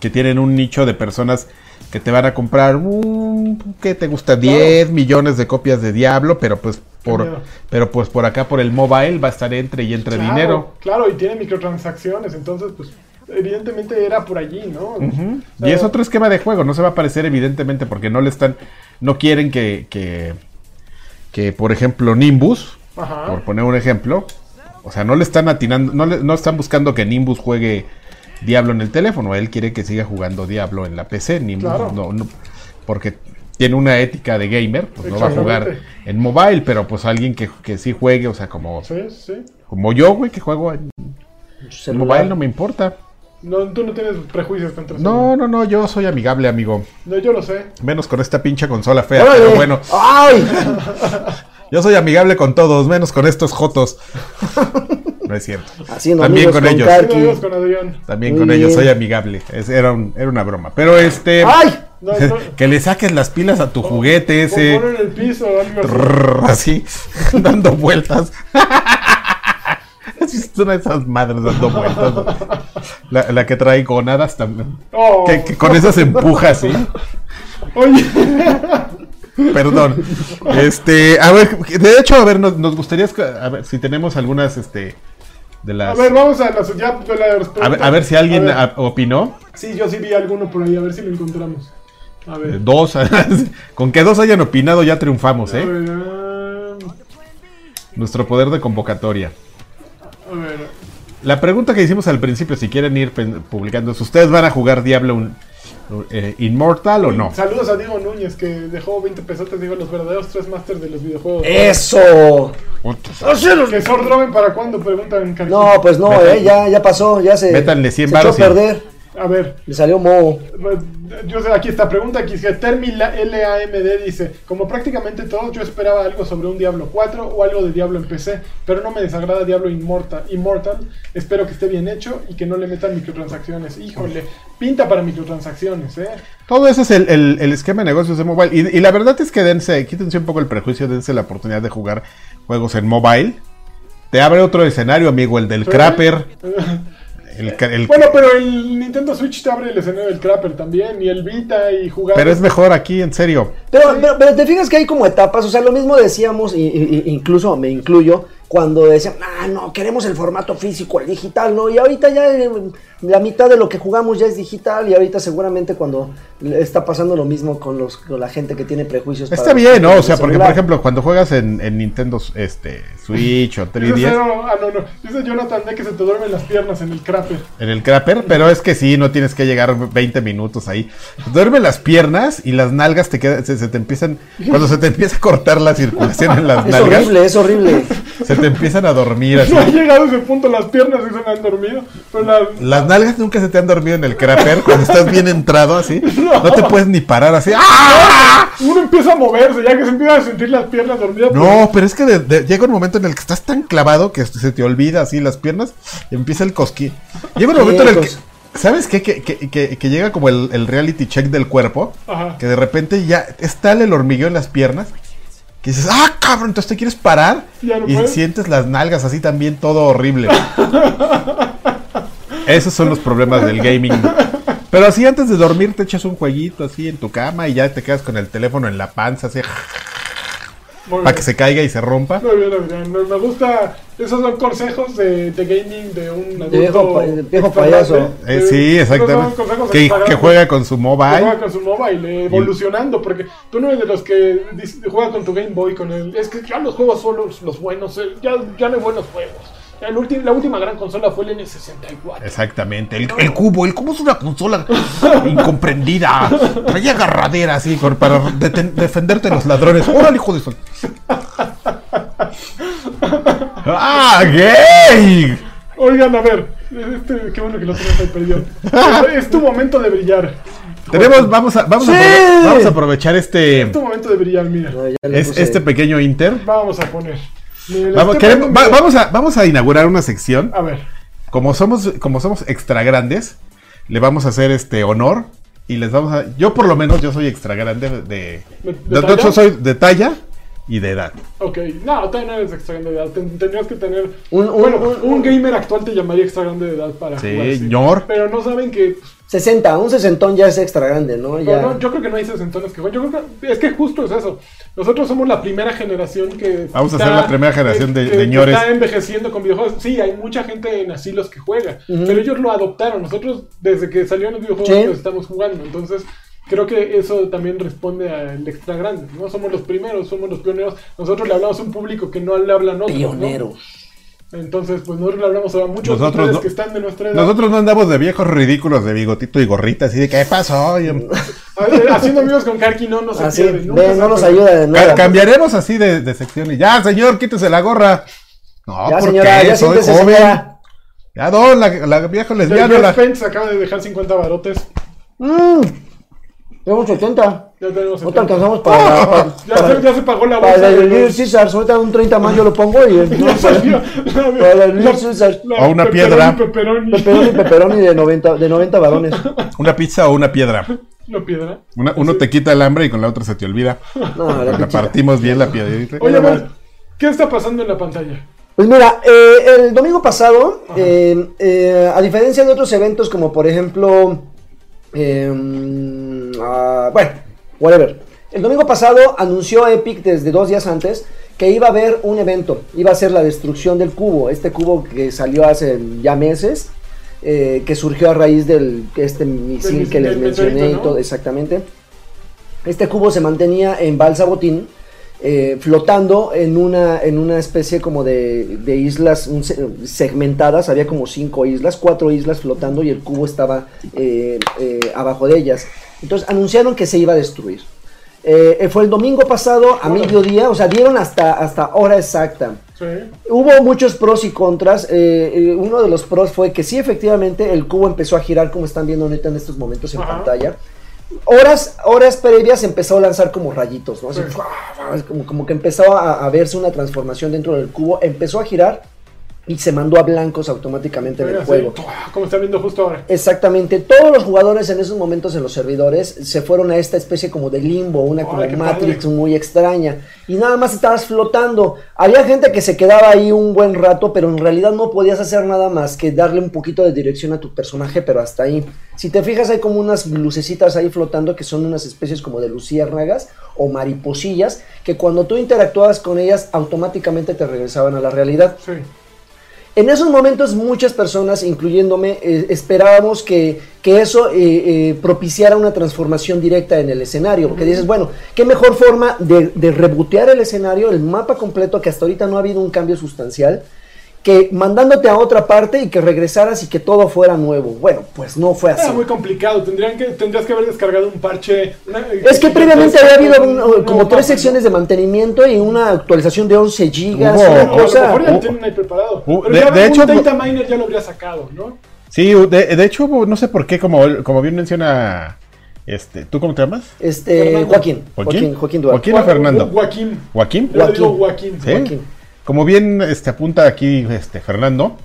que tienen un nicho de personas que te van a comprar un... ¿Qué te gusta? 10 millones de copias de Diablo, pero pues por... Pero pues por acá, por el mobile, va a estar entre y entre Claro, dinero. Claro, y tiene microtransacciones, entonces, pues, evidentemente era por allí, ¿no? Ujú. O sea, Y es otro esquema de juego, no se va a aparecer evidentemente porque no le están, no quieren que, que, que por ejemplo Nimbus, Ajá. por poner un ejemplo, o sea, no le están atinando, no, le- no están buscando que Nimbus juegue Diablo en el teléfono, él quiere que siga jugando Diablo en la PC, Nimbus Claro. no, no, porque tiene una ética de gamer, pues no va a jugar en mobile, pero pues alguien que, que sí juegue, o sea, como, Sí, sí. como yo, güey, que juego en mobile no me importa. No, tú no tienes prejuicios contra eso. No, no, no, yo soy amigable, amigo. No, yo lo sé. Menos con esta pinche consola fea, pero bueno. ¡Ay! Yo soy amigable con todos, menos con estos jotos. No es cierto. Haciendo También con ellos. Sí, amigos con Adrián. También Muy con ellos soy amigable. Es- era, un- era una broma. Pero este. ¡Ay! No, no. que le saques las pilas a tu juguete ese. Ponlo en el piso o algo así. Trrr, así, dando vueltas. Es una de esas madres dando vueltas. La, la que trae gonadas también. Oh. Que, que con esas empuja así. Oye, Perdón. Este, a ver, de hecho, a ver, nos, nos gustaría a ver si tenemos algunas, este, de a ver, vamos a las ya de las A ver, a ver si alguien A ver. a- opinó. Sí, yo sí vi alguno por ahí, a ver si lo encontramos. A Eh, ver. Dos, con que dos hayan opinado ya triunfamos, A ¿eh? ver, ah, Nuestro poder de convocatoria. a ver. La pregunta que hicimos al principio, si quieren ir publicando, es, ¿ustedes van a jugar Diablo un- eh, Immortal o no? Saludos a Diego Núñez que dejó 20 pesotes, digo, los verdaderos tres masters de los videojuegos. ¡Eso! ¿Que Sword Droven para cuándo? Preguntan. No, pues no, eh, ya, ya pasó, ya se, Métanle 100 se echó a y- perder. A ver, Le salió moho. yo sé, aquí está, pregunta aquí, que Termi la- LAMD dice, como prácticamente todos, yo esperaba algo sobre un Diablo 4 o algo de Diablo en PC, pero no me desagrada Diablo Immortal, Immortal, espero que esté bien hecho y que no le metan microtransacciones. Híjole, pinta para microtransacciones, ¿eh? Todo eso es el, el- el esquema de negocios de mobile. Y, y la verdad es que dense, quítense un poco el prejuicio, dense la oportunidad de jugar juegos en mobile. Te abre otro escenario, amigo, el del Sí. Crapper. El, ca- el- Bueno, pero el Nintendo Switch te abre el escenario del Crapper también, y el Vita y jugar... pero es mejor aquí, en serio. Pero, pero, pero te fijas que hay como etapas, o sea, lo mismo decíamos, y, y- y- incluso me incluyo, cuando decían, ah, no, queremos el formato físico, el digital, ¿no? Y ahorita ya eh, la mitad de lo que jugamos ya es digital, y ahorita seguramente cuando está pasando lo mismo con, los, con la gente que tiene prejuicios. Está para bien, ¿no? O sea, porque celular. por ejemplo, cuando juegas en, en Nintendo este, Switch o Dice 3DS, Cero- ah, no, no. Dice Jonathan de que se te duermen las piernas en el Crapper. en el Crapper, pero es que sí, no tienes que llegar 20 minutos ahí. Duerme las piernas y las nalgas te quedan, se, te empiezan, cuando se te empieza a cortar la circulación en las Es nalgas, horrible, es horrible. se te empiezan a dormir así. No ha llegado a ese punto, las piernas sí se me han dormido. Pero las- Las nalgas nunca se te han dormido en el craper cuando estás bien entrado así. No te puedes ni parar así. ¡Ah! uno empieza a moverse, ya que se empiezan a sentir las piernas dormidas. pues, No, pero es que de- de- llega un momento en el que estás tan clavado que se te olvida así las piernas y empieza el cosquín. Llega un momento en el que, Cos- ¿sabes qué? Que, que- que- que llega como el, el reality check del cuerpo, Ajá. que de repente ya es tal el hormigueo en las piernas que dices, ah, cabrón, entonces te quieres parar y puedes. sientes las nalgas así también todo horrible. Esos son los problemas del gaming. Pero así antes de dormir te echas un jueguito así en tu cama y ya te quedas con el teléfono en la panza así muy para bien. que se caiga y se rompa. Muy bien, Adrián. Me, me gusta. Esos son consejos de, de gaming de un adulto. viejo pa- de viejo payaso. Eh, Eh, sí, son exactamente. Que, juega con su Que juega mobile. con su mobile, eh, evolucionando, porque tú no eres de los que juega con tu Game Boy, con el... Es que ya los juegos son los, los buenos, eh, ya, ya no hay buenos juegos. Ya el ulti- la última gran consola fue el N64. Exactamente. El, el cubo, el cubo es una consola incomprendida. Trae agarradera así para deten- defenderte de los ladrones. ¡Órale, hijo de sol! ¡Ah, gay! Oigan, a ver, este, qué bueno que lo tenemos ahí perdido. es tu momento de brillar. Tenemos, vamos a, vamos, a ¡Sí! aprove- vamos a aprovechar este, Es tu momento de brillar, mira. No, ya le es- puse- este pequeño inter. Vamos a poner. Vamos, queremos- va- vamos, a, vamos a inaugurar una sección. A ver. Como somos, como somos extra grandes, le vamos a hacer este honor. Y les vamos a. Yo, por lo menos, yo soy extra grande de. ¿De- de- de de- talla? yo soy de talla y de edad. Ok, no, todavía no eres extra grande de edad. Ten- tendrías que tener. Un- un- bueno, un- un, gamer actual te llamaría extra grande de edad para jugar. sí. Señor. Pero no saben que. pues, 60, un sesentón ya es extra grande, ¿no? Ya. no, yo creo que no hay sesentones que juegan. Yo creo que. Es que justo es eso. Nosotros somos la primera generación que. Vamos a ser la primera generación de- que- que de ñores. está envejeciendo con videojuegos. Sí, hay mucha gente en asilos que juega. Pero ellos lo adoptaron. Nosotros, desde que salieron los videojuegos, Sí. los estamos jugando. Entonces. Creo que eso también responde al extra grande, ¿no? Somos los primeros, somos los pioneros. Nosotros le hablamos a un público que no le hablan otros, ¿no? Pionero. Entonces, pues nosotros le hablamos a muchos de Nosotros no- que están de nuestra edad, Nosotros no andamos de viejos ridículos de bigotito y gorrita, así de ¿qué pasó? Oye, Ha- haciendo amigos con Karki no, no se Así, pierde. nunca ve, se no nos ayuda de ca- nada. cambiaremos así de, de sección y ya, señor, quítese la gorra. No, Ya, ¿por señora, qué? ya Soy siéntese, joven. señora. Ya, don, la, la vieja El lesbiana. Jeff la- acaba de dejar 50 barotes. Mm, tenemos 70. Ya tenemos No te 70. alcanzamos para, para, Ya, para- se, ya se pagó la para bolsa. el de Little los- Caesar. Ahorita un 30 más yo lo pongo y el, Ya salió la- para el Little Caesar. la O una piedra. pepperoni. Pepperoni, pepperoni de 90, de 90 varones. Una pizza o una piedra. Una piedra. Una- uno te quita el hambre y con la otra se te olvida. No, la La pichita. partimos bien la piedrita. Oye, ver, ¿qué está pasando en la pantalla? Pues mira, eh, el domingo pasado, eh, eh, a diferencia de otros eventos como por ejemplo, eh, ah, bueno, whatever. El domingo pasado anunció Epic desde dos días antes que iba a haber un evento, iba a ser la destrucción del cubo, este cubo que salió hace ya meses, eh, que surgió a raíz del este misil que les mencioné y todo, exactamente. Este cubo se mantenía en Balsa Botín, eh, flotando en una, en una especie como de, de islas un segmentadas, había como cinco islas, cuatro islas flotando y el cubo estaba eh, eh, abajo de ellas. Entonces anunciaron que se iba a destruir. Eh, eh, fue el domingo pasado a mediodía, o sea, dieron hasta, hasta hora exacta. Sí. Hubo muchos pros y contras. eh, uno de los pros fue que sí, efectivamente, el cubo empezó a girar como están viendo ahorita en estos momentos en Ajá. pantalla. Horas, horas previas empezó a lanzar como rayitos, ¿no? Así, Sí. ¡fua! como, como que empezó a, a verse una transformación dentro del cubo, empezó a girar y se mandó a blancos automáticamente en el Así, juego. Como están viendo justo ahora. Exactamente, todos los jugadores en esos momentos en los servidores se fueron a esta especie como de limbo, una como Matrix padre. muy extraña, y nada más estabas flotando. Había gente que se quedaba ahí un buen rato, pero en realidad no podías hacer nada más que darle un poquito de dirección a tu personaje, pero hasta ahí. Si te fijas, hay como unas lucecitas ahí flotando que son unas especies como de luciérnagas o mariposillas, que cuando tú interactuabas con ellas automáticamente te regresaban a la realidad. Sí. En esos momentos muchas personas, incluyéndome, eh, esperábamos que, que eso eh, eh, propiciara una transformación directa en el escenario. Porque dices, bueno, qué mejor forma de, de rebotear el escenario, el mapa completo, que hasta ahorita no ha habido un cambio sustancial, que mandándote a otra parte y que regresaras y que todo fuera nuevo. Bueno, pues no fue así. Era muy complicado, tendrían que, tendrías que haber descargado un parche. una- Es que previamente había habido un- un- como tres secciones de mantenimiento y una actualización de 11 gigas, una No, a lo cosa... mejor ya lo Uh, tienen ahí preparado. uh, Pero de- ya de un hecho, data miner ya lo habría sacado, ¿no? Sí, de, de hecho, no sé por qué, como, como bien menciona, este, ¿tú cómo te llamas? Este. Joaquín, ¿Joaquín? Joaquín, Joaquín Duarte. ¿Joaquín o Fernando? Joaquín. ¿Joaquín? Digo Joaquín. ¿Sí? Joaquín. Como bien este, apunta aquí este, Fernando,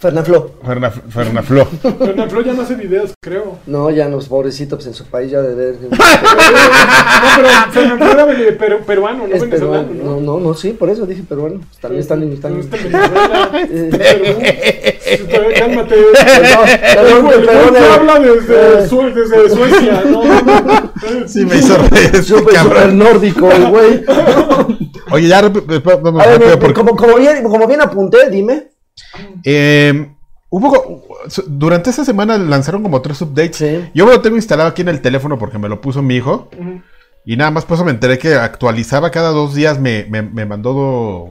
Fernanfloo. Ferna, Fernafló. Fernando Flo ya no hace videos, creo. No, ya los pobrecitos pues, en su país ya de ver. No, pero Fernando Flo era peru- peruano, no es peruano. venezolano, No, ¿no? no, no, sí, por eso dije peruano. Pues, También están No está en Venezuela. Eh, Perú. Cálmate. Eh. habla desde, Eh. Desde Suecia, ¿no? Sí, me hizo reír Súper, nórdico, el güey. Oye, ya vamos A ver, rápido me- porque- como, como, bien, como bien apunté, dime. Eh, hubo durante esta semana lanzaron como tres updates. Sí. Yo me lo tengo instalado aquí en el teléfono porque me lo puso mi hijo. Y nada más por eso me enteré que actualizaba cada dos días, me, me, me mandó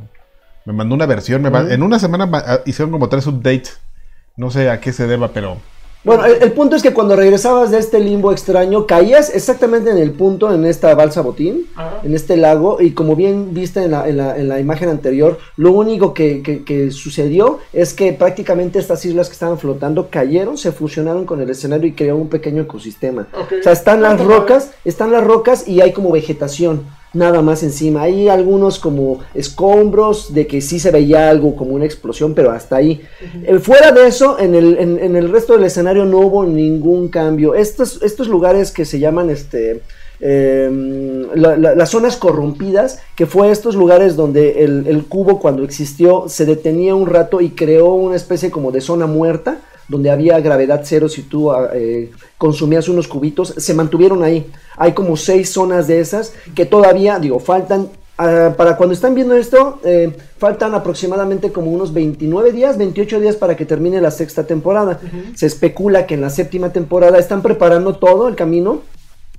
me mandó una versión. me. En una semana ma- ah, hicieron como tres updates. No sé a qué se deba, pero... Bueno, el, el punto es que cuando regresabas de este limbo extraño, caías exactamente en el punto, en esta balsa botín, Ajá. en este lago, y como bien viste en la, en la, en la imagen anterior, lo único que, que- que sucedió es que prácticamente estas islas que estaban flotando cayeron, se fusionaron con el escenario y creó un pequeño ecosistema. O sea, están las rocas, están las rocas y hay como vegetación, nada más encima. Hay algunos como escombros de que sí se veía algo como una explosión, pero hasta ahí. Eh, fuera de eso, en el, en, en el resto del escenario no hubo ningún cambio. Estos, estos lugares que se llaman este. eh, la- la- las zonas corrompidas, que fue estos lugares donde el, el cubo cuando existió se detenía un rato y creó una especie como de zona muerta, donde había gravedad cero si tú ah, eh, consumías unos cubitos, se mantuvieron ahí. Hay como seis zonas de esas que todavía, digo, faltan. ah, para cuando están viendo esto, eh, faltan aproximadamente como unos 29 días, 28 días para que termine la sexta temporada. Se especula que en la séptima temporada están preparando todo el camino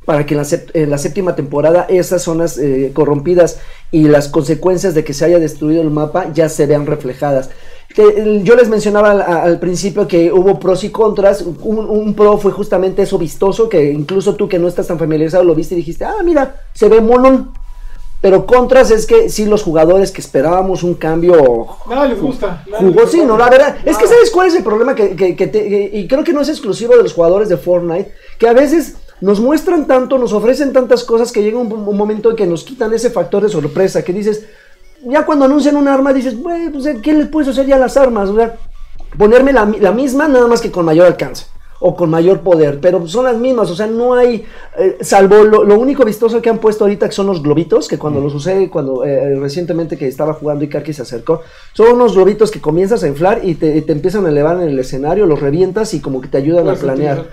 para que en la, sep- en la séptima temporada esas zonas eh, corrompidas y las consecuencias de que se haya destruido el mapa ya se vean reflejadas. Que, eh, yo les mencionaba al, principio que hubo pros y contras. Un, un pro fue justamente eso vistoso, que incluso tú que no estás tan familiarizado lo viste y dijiste, ah, mira, se ve mono. Pero contras es que sí, los jugadores que esperábamos un cambio Nada les gusta. nada jugó les sí, no, la verdad. Es que. ¿sabes cuál es el problema? Que, que- que te- y creo que no es exclusivo de los jugadores de Fortnite, que a veces nos muestran tanto, nos ofrecen tantas cosas que llega un, un momento en que nos quitan ese factor de sorpresa, que dices, ya cuando anuncian un arma dices, "Güey, pues, ¿qué le puedes hacer ya a las armas? O sea, ponerme la, la misma nada más que con mayor alcance. O con mayor poder, pero son las mismas, o sea, no hay, eh, salvo lo, lo único vistoso que han puesto ahorita que son los globitos, que cuando los usé, cuando eh, recientemente que estaba jugando y Karki se acercó, son unos globitos que comienzas a inflar y te, te empiezan a elevar en el escenario, los revientas y como que te ayudan a planear.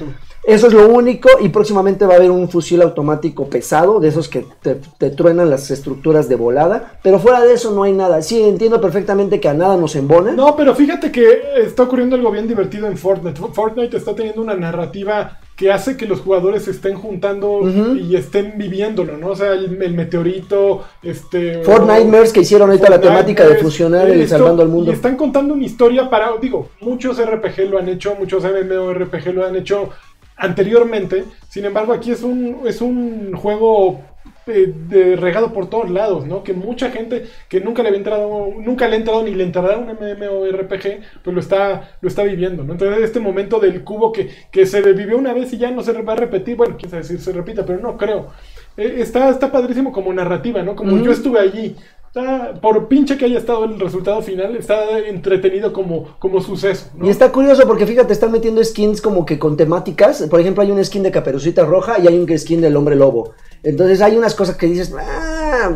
Eso es lo único y próximamente va a haber un fusil automático pesado, de esos que te, te truenan las estructuras de volada, pero fuera de eso no hay nada. Sí, entiendo perfectamente que a nada nos embona. No, pero fíjate que está ocurriendo algo bien divertido en Fortnite. Fortnite está teniendo una narrativa que hace que los jugadores se estén juntando y estén viviéndolo, ¿no? O sea, el, el meteorito, este... Fortnite que hicieron ahorita la temática de fusionar el esto, salvando al mundo. Y están contando una historia para, digo, muchos RPG lo han hecho, muchos MMORPG lo han hecho anteriormente. Sin embargo, aquí es un, es un juego eh, de regado por todos lados, ¿no? Que mucha gente que nunca le había entrado, nunca le ha entrado ni le entrará a un MMORPG, pues lo está, lo está viviendo, ¿no? Entonces este momento del cubo que, que se vivió una vez y ya no se va a repetir, bueno, sabe si se repita, pero no creo. Eh, está, está padrísimo como narrativa, ¿no? Como yo estuve allí. Está, por pinche que haya estado el resultado final, está entretenido como, como suceso. Y está curioso porque fíjate, están metiendo skins como que con temáticas. Por ejemplo, hay un skin de Caperucita Roja y hay un skin del Hombre Lobo. Entonces hay unas cosas que dices, ah,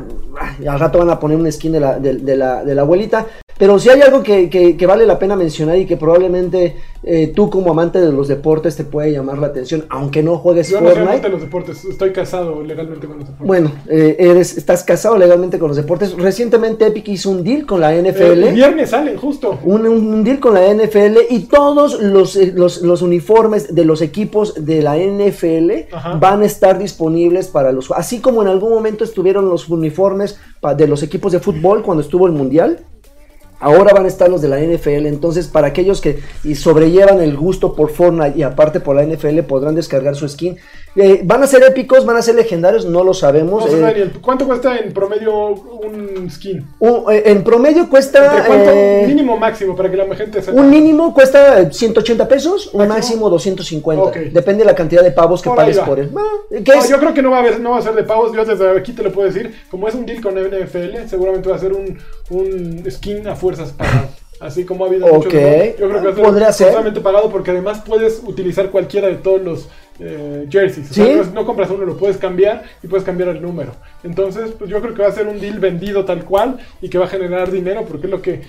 al rato van a poner un skin de la, de la, de la abuelita. Pero si hay algo que, que- que vale la pena mencionar y que probablemente eh, tú como amante de los deportes te puede llamar la atención, aunque no juegues Yo no soy amante de los deportes, estoy casado legalmente con los deportes. Bueno, eh, eres, estás casado legalmente con los deportes. Recientemente Epic hizo un deal con la Eh, NFL. el viernes salen, justo. un, un deal con la NFL y todos los, eh, los, los uniformes de los equipos de la NFL Ajá. van a estar disponibles para los así como en algún momento estuvieron los uniformes de los equipos de fútbol cuando estuvo el mundial Ahora van a estar los de la NFL, entonces para aquellos que sobrellevan el gusto por Fortnite y aparte por la NFL podrán descargar su skin. Eh, ¿Van a ser épicos? ¿Van a ser legendarios? No lo sabemos. Eh, Daniel, ¿Cuánto cuesta en promedio un skin? un- eh, en promedio cuesta... ¿De cuánto eh, mínimo máximo para que la gente sepa? un mínimo cuesta eh, 180 pesos, un Máximo. máximo 250. Ok. Depende de la cantidad de pavos que Por pagues por él. Ah, ¿qué No, es? yo creo que no va a haber, no va a ser de pavos. Yo desde aquí te lo puedo decir. Como es un deal con NFL, seguramente va a ser un, un skin a fuerzas pagado. Así como ha habido muchos. Ok. ¿no? Yo creo que va a ser Podría ser. pagado porque además puedes utilizar cualquiera de todos los eh, jerseys. O sea, no, no compras uno, lo puedes cambiar y puedes cambiar el número. Entonces, pues yo creo que va a ser un deal vendido tal cual y que va a generar dinero porque es lo que.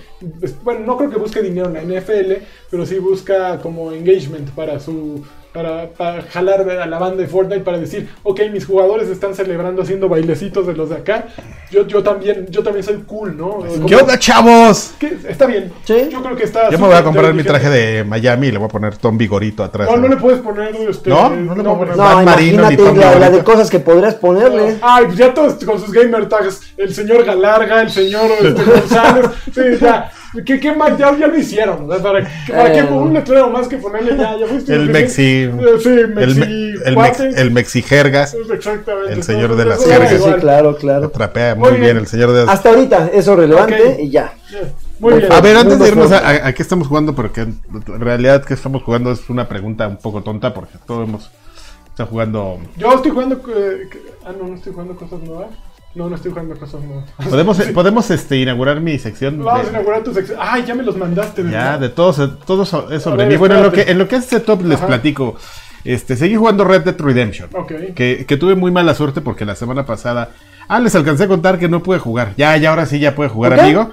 bueno, no creo que busque dinero en la NFL, pero sí busca como engagement para su. Para, para jalar a la banda de Fortnite para decir, ok, mis jugadores están celebrando haciendo bailecitos de los de acá. Yo, yo también, yo también soy cool, ¿no? Como- ¿Qué onda, chavos? está bien. Sí. Yo creo que está. Yo me voy a comprar mi traje de Miami y le voy a poner Tom Vigorito atrás. No, no le puedes poner este. ¿No? No le puedo poner No, Marino ni imagínate Tom la, la de cosas que podrías ponerle. Ay, pues ya todos con sus gamer tags. El señor Galarga, el señor este, González. Sí, ya. ¿Qué, qué más? Ya, ya lo hicieron. ¿no? ¿Para, ¿para qué? Eh. Un letrero más que ponerle ya. ya fuiste El Mexi. Eh, Sí, El, Mexi. me- el, mex, el Mexijergas. Exactamente. el señor de las eso da jergas. Sí, claro, claro. trapea Muy bien bien. el señor de... Hasta ahorita, eso relevante Ok. y ya. Muy bien. A ver, antes de irnos a, a- a qué estamos jugando, porque en realidad que estamos jugando es una pregunta un poco tonta, porque todos hemos está jugando. Yo estoy jugando. eh, que- ah, no, no estoy jugando cosas nuevas. No, no estoy jugando nuevas. Podemos, podemos este, inaugurar mi sección. Vamos a inaugurar tu sección. Ay, ya me los mandaste, ¿verdad? ya, de todos, todos es sobre mí. Bueno, en lo que, en lo que es setup les Ajá. platico. Este, seguí jugando Red Dead Redemption. Ok. Que, que tuve muy mala suerte porque la semana pasada. Ah, les alcancé a contar que no pude jugar. Ya, ya, ahora sí ya puede jugar, amigo.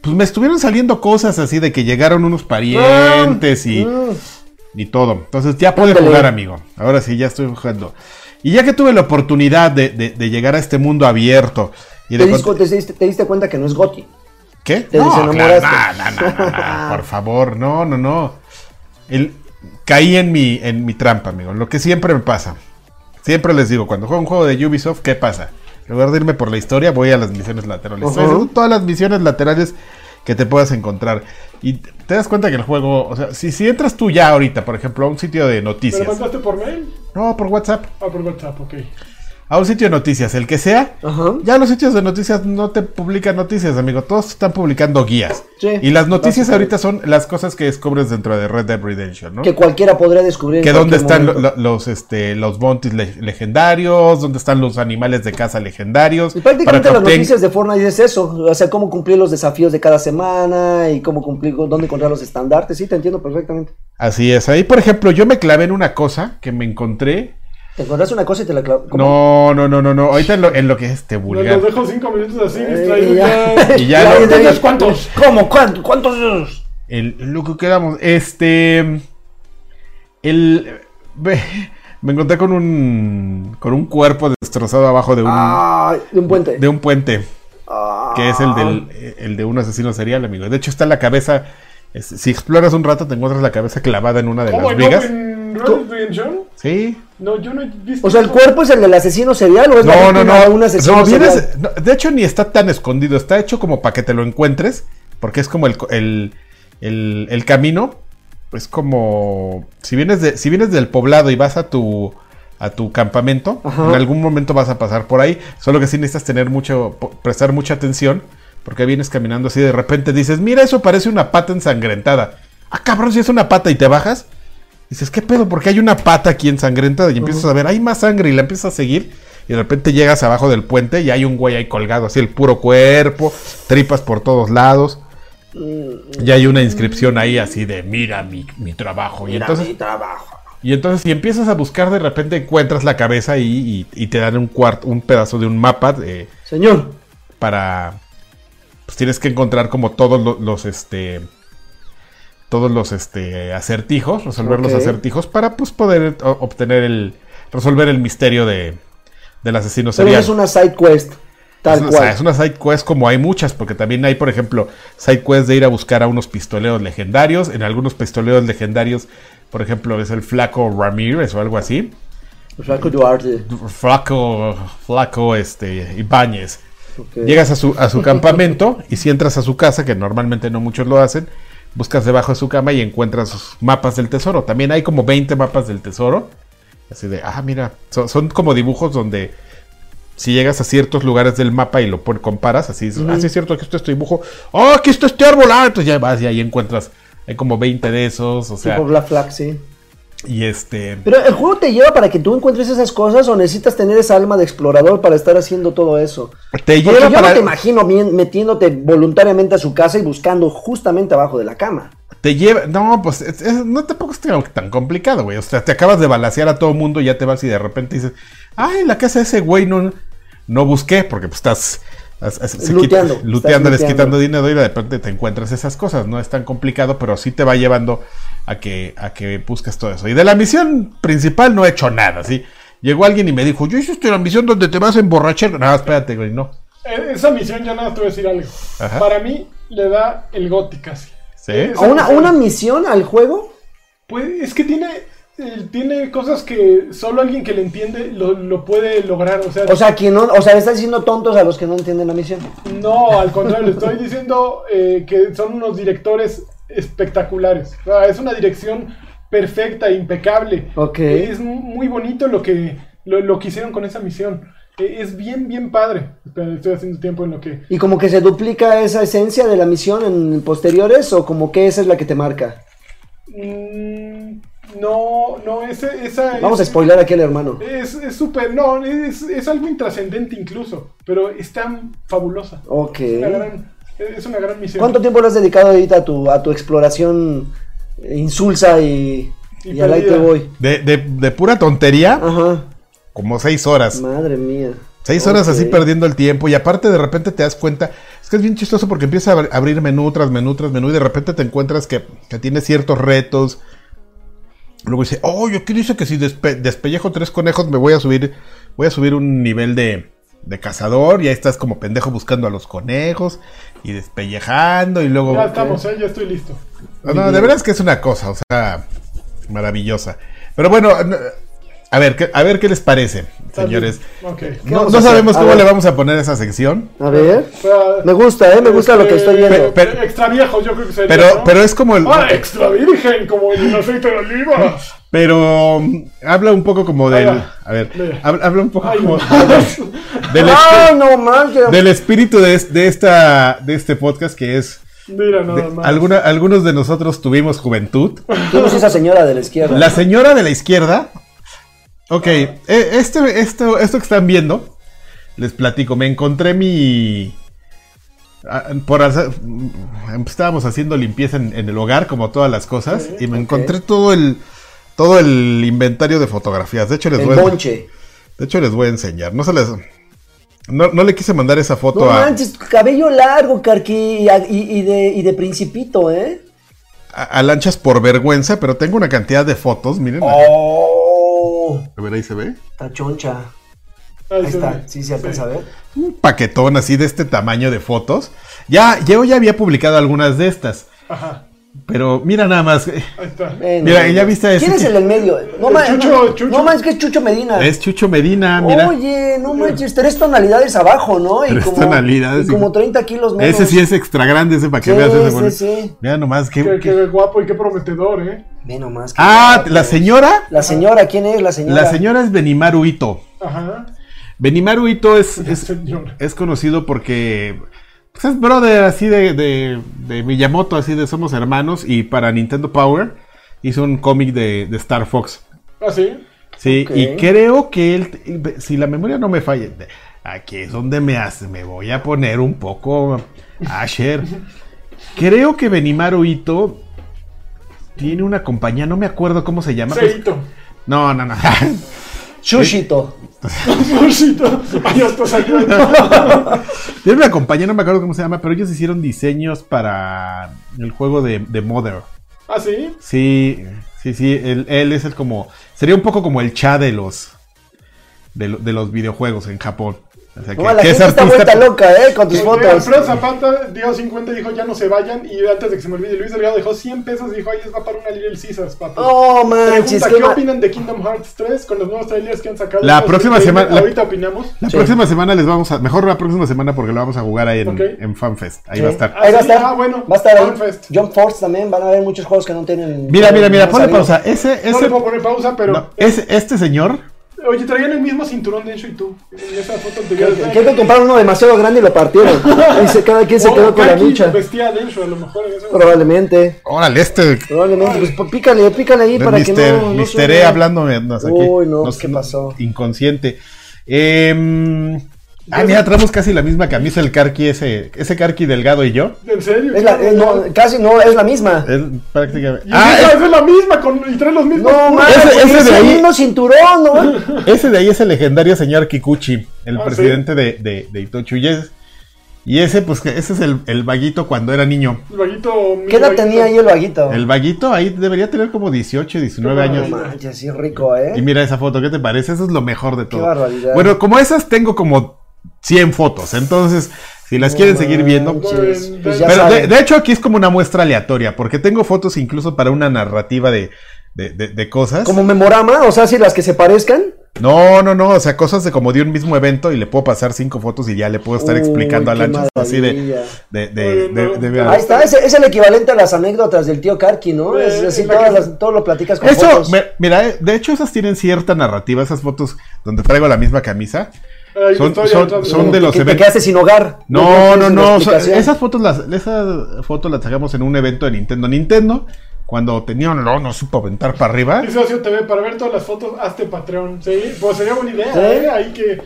Pues me estuvieron saliendo cosas así de que llegaron unos parientes y, Mm. y todo. Entonces ya pude jugar, amigo. Ahora sí, ya estoy jugando. Y ya que tuve la oportunidad de, de- de llegar a este mundo abierto y Te, de te diste, te diste cuenta que no es Gotti. ¿Qué? te no, desenamoraste. claro, no, no, no, por favor, no, no, no. El- caí en mi, en mi trampa, amigo. Lo que siempre me pasa. Siempre les digo, cuando juego un juego de Ubisoft, ¿qué pasa? En lugar de irme por la historia, voy a las misiones laterales. Todas las misiones laterales que te puedas encontrar. Y te das cuenta que el juego, o sea, si, si entras tú ya ahorita, por ejemplo, a un sitio de ¿Me lo noticias. mandaste por mail? No, por WhatsApp. Ah, por WhatsApp, ok. A un sitio de noticias, el que sea. Ajá. Ya los sitios de noticias no te publican noticias, amigo. Todos están publicando guías. Sí, y las noticias ahorita son las cosas que descubres dentro de Red Dead Redemption, ¿no? Que cualquiera podría descubrir. Que dónde están lo- los, este, los bounties le- legendarios, dónde están los animales de caza legendarios. Y prácticamente para las noticias de Fortnite es eso, o sea, cómo cumplir los desafíos de cada semana y cómo cumplir, dónde encontrar los estandartes, sí, te entiendo perfectamente. Así es. Ahí, por ejemplo, yo me clavé en una cosa que me encontré. Te encontraste una cosa y te la clavo. No, no, no, no, no. Ahorita en lo, en lo que es este vulgar. los dejo cinco minutos así Eh, distraídos. ya. ya. Y ya lo- ¿Tienes cuántos? ¿Cómo? ¿Cuántos? ¿Cuántos? El, lo que quedamos. Este. El. ve, Me encontré con un. Con un cuerpo destrozado abajo de un. Ah, de un puente. De un puente. Ah. Que es el, del, el de un asesino serial, amigo. De hecho, está la cabeza. es- si exploras un rato, te encuentras la cabeza clavada en una de ¿Cómo las no? vigas. ¿En Dead Redemption? Sí. No, yo no he visto. O sea, ¿el eso. cuerpo es el del asesino serial o es la No, no, no. un asesino No, vienes- serial? no, de hecho, ni está tan escondido. Está hecho como para que te lo encuentres. Porque es como el, el, el- el camino. Es como. Si vienes, de, si vienes del poblado y vas a tu. A tu campamento, Ajá. en algún momento vas a pasar por ahí. Solo que sí necesitas tener mucho. prestar mucha atención. Porque vienes caminando así de repente dices, mira, eso parece una pata ensangrentada. Ah, cabrón, si es una pata y te bajas. Dices, ¿qué pedo? Porque hay una pata aquí ensangrentada y empiezas a ver, hay más sangre y la empiezas a seguir. Y de repente llegas abajo del puente y hay un güey ahí colgado, así el puro cuerpo, tripas por todos lados. Y hay una inscripción ahí así de, mira mi, mi trabajo. y Mira entonces, mi trabajo. y entonces si empiezas a buscar, de repente encuentras la cabeza y, y- y te dan un cuarto, un pedazo de un mapa eh, Señor, para... Pues tienes que encontrar como todos lo- los, este... Todos los este, acertijos, resolver los acertijos para pues poder obtener el... Resolver el misterio de, del asesino pero serial. es una side quest. Tal Es una, cual. es una side quest como hay muchas, porque también hay, por ejemplo, side quest de ir a buscar a unos pistoleros legendarios. En algunos pistoleros legendarios, por ejemplo, es el flaco Ramírez o algo así. Flaco Duarte. Flaco, flaco, este, Ibáñez. Llegas a su, a su campamento y si entras a su casa, que normalmente no muchos lo hacen, buscas debajo de su cama y encuentras sus mapas del tesoro. También hay como 20 mapas del tesoro. Así de, ah, mira, son, son como dibujos donde si llegas a ciertos lugares del mapa y lo comparas, así, dices, ah, sí es cierto, aquí está este dibujo. Oh, aquí está este árbol. Ah, entonces ya vas y ahí encuentras, hay como 20 de esos, o sea, Tipo Black Flag, sí. Y este... Pero el juego te lleva para que tú encuentres esas cosas o necesitas tener esa alma de explorador para estar haciendo todo eso. Te Porque lleva yo para... no te imagino metiéndote voluntariamente a su casa y buscando justamente abajo de la cama. Te lleva. No, pues es- es- no tampoco es tan- tan complicado, güey. O sea, te acabas de balasear a todo mundo y ya te vas y de repente dices, ay, la casa de ese güey no, no busqué, porque pues estás. se Luteando, quita- luteando. quitando dinero y de repente te encuentras esas cosas. No es tan complicado, pero sí te va llevando a que, a que busques todo eso. Y de la misión principal no he hecho nada, ¿sí? Llegó alguien y me dijo, yo hice la misión donde te vas a emborrachar. No, espérate, güey, no. Eh, Esa misión, ya nada, te voy a decir algo. Ajá. Para mí, le da el goti casi. ¿Sí? Eh, ¿A una, a una misión al juego? Pues es que tiene, eh, tiene cosas que solo alguien que le entiende lo, lo puede lograr. O sea, O sea, quien no, o sea, estás diciendo tontos a los que no entienden la misión. no, al contrario, le estoy diciendo eh, que son unos directores espectaculares. O sea, es una dirección perfecta, impecable. Ok. Es muy bonito lo que, lo, lo que hicieron con esa misión. Eh, Es bien, bien padre. Estoy haciendo tiempo en lo que... ¿Y como que se duplica esa esencia de la misión en posteriores o como que esa es la que te marca? Mm, no, no, ese, esa Vamos a es- spoiler aquí al hermano. Es es súper, no, es, es algo intrascendente incluso, pero es tan fabulosa. Ok. Es una gran, es una gran misión. ¿Cuánto tiempo le has dedicado ahorita a tu, a tu exploración insulsa y, Y y al ahí te voy? De, de- de pura tontería, Ajá. como seis horas. Madre mía. Seis horas así perdiendo el tiempo y aparte de repente te das cuenta, es que es bien chistoso porque empieza a abr- abrir menú tras menú tras menú y de repente te encuentras que, que tiene ciertos retos. Luego dice, oh, yo aquí dice que si despe- despellejo tres conejos me voy a subir, voy a subir un nivel de, de cazador y ahí estás como pendejo buscando a los conejos y despellejando y luego... Ya estamos, eh, ya estoy listo. No, no, de verdad es que es una cosa, o sea, maravillosa. Pero bueno, no- a ver, ¿qué, a ver qué les parece, señores. No, sabemos cómo le vamos a poner esa sección. A ver. Me gusta, ¿eh? Me gusta lo que estoy viendo. Pero- extra viejos, yo creo que sería. Pero, ¿no? pero es como el. Ah, extra virgen, como el aceite de oliva. Pero um, habla un poco como del. A ver, Ve. habla, un poco Ay, como del, ¡Ah, no manches! del espíritu de, de esta, de este podcast que es. Mira nada de- más. alguna- algunos de nosotros tuvimos juventud. Eres esa señora de la izquierda. La señora de la izquierda. Ok, eh, este, esto, esto que están viendo, les platico. Me encontré mi. Por hacer- mm, estábamos haciendo limpieza en, en el hogar, como todas las cosas, Sí, y me encontré todo el todo el inventario de fotografías. De hecho, les El voy a, bonche. de hecho, les voy a enseñar. No se les. No, no le quise mandar esa foto No a, manches, cabello largo, Carqui, y, y- y de, y de principito, ¿eh? a- a lanchas por vergüenza, pero tengo una cantidad de fotos. Miren, ¡Oh! a ver, ahí se ve. Está choncha. Ahí está, ve. sí se alcanza a ver. un paquetón así de este tamaño de fotos. Ya, yo ya había publicado algunas de estas. Ajá, Pero mira nada más. ahí está. Mira, ya viste ese ¿Quién es el del medio? No manches, Chucho, no, Chucho. no manches, que es Chucho Medina. Es Chucho Medina, mira. Oye, no manches, tres tonalidades abajo, ¿no? Y Tres como, tonalidades, y como hijo. 30 kilos menos. ese sí es extra grande, ese para que Sí, veas ese sí, bueno. sí. Mira nomás que. Qué, qué guapo y qué prometedor, ¿eh? Ve nomás. Ah, guapo. la señora. La señora, ¿quién es la señora? La señora es Benimaru Ito. Ajá. Benimaru Ito es, es, es conocido porque. Pues, es brother así de, de, de Miyamoto, así de Somos Hermanos. Y para Nintendo Power hizo un cómic de, de Star Fox. ¿Ah, sí? Sí, y creo que él, si la memoria no me falla, aquí es donde me hace, me voy a poner un poco Asher. creo que Benimaru Ito tiene una compañía, no me acuerdo cómo se llama. Seito. no, no, no. Chushito. Seito. Ay, hasta salió. tiene una compañía, no me acuerdo cómo se llama, pero ellos hicieron diseños para el juego de, de Mother. ¿Ah, sí? Sí, sí, sí, él, él es el como, sería un poco como el cha de los, de, lo- de los videojuegos en Japón. O sea, No, que- la que es gente está vuelta loca, ¿eh? Con tus Porque fotos. Alfredo Zapata dio 50 y dijo ya no se vayan. Y antes de que se me olvide, Luis Delgado dejó 100 pesos y dijo ahí les va para una Little Caesars, papi. Oh, manches, qué ¿qué ma- opinan de Kingdom Hearts 3 con los nuevos trailers que han sacado? La Los próxima semana- la- Ahorita opinamos. La Sí. próxima semana les vamos a. Mejor la próxima semana porque lo vamos a jugar ahí en, Ok. en FanFest. Ahí Sí. va a estar. Ahí va a Ah, sí, estar. ah, bueno. Va a estar ahí. Fanfest. Jump Force también. Van a haber muchos juegos que no tienen. Mira, mira, mira, no ponle pausa. Ese, No ese, le puedo poner pausa, pero. no, ese- este señor. Oye, traían el mismo cinturón de Encho y tú. En esa foto anterior. Creo que compraron uno demasiado grande y lo partieron. Y se- cada quien se Oh, quedó con la lucha. Vestía a Encho, a lo mejor en. Probablemente. Órale, este. Probablemente. Pues pues, pícale, pícale ahí de para Mister, que no. no Mister suene. E hablándome nos. Uy, no, Nos- ¿qué pasó? Inconsciente. Em, ah, mira, traemos casi la misma camisa, el Karki, ese, ese Karki delgado y yo. ¿En serio? Es la- es- no, casi no, es la misma. Es prácticamente. Y Ah, esa es- es la misma, con, y trae los mismos. No, man, Ese- ese es de el ahí- mismo cinturón, ¿no? ese de ahí es el legendario señor Kikuchi, el Ah, presidente de, de, de Itochu. Y, es- y ese, pues, que ese es el, el vaguito cuando era niño. El vaguito. ¿Qué edad vaguito. tenía ahí el vaguito? El vaguito ahí debería tener como 18, 19 No, años. No manches, sí, rico, ¿eh? Y mira esa foto, ¿qué te parece? Eso es lo mejor de todo. barbaridad. Bueno, como esas tengo como 100 fotos, entonces si las No quieren seguir viendo... pues ya Pero de, hecho aquí es como una muestra aleatoria, porque tengo fotos incluso para una narrativa de, de, de- de cosas. Como memorama, o sea, si las que se parezcan. No, no, no, o sea, cosas de como de un mismo evento y le puedo pasar cinco fotos y ya le puedo estar Uy, explicando a Lanchas así de... maravilla. de, de, de- de- de- Ahí está, es, es el equivalente a las anécdotas del tío Karki, ¿no? Eh, Es así, todas las- todo lo platicas con Eso, fotos. me- mira, eh, de hecho esas tienen cierta narrativa, esas fotos donde traigo la misma camisa. Son- de los que te eventos- quedaste sin hogar. No, no, no. o sea, explicación. esas fotos las, esas fotos las sacamos en un evento de Nintendo. Nintendo, cuando tenían no, no supo aventar para arriba. Dice Ocio TV, para ver todas las fotos, hazte Patreon. Sí, pues sería buena idea, Sí. ¿eh? Ahí que.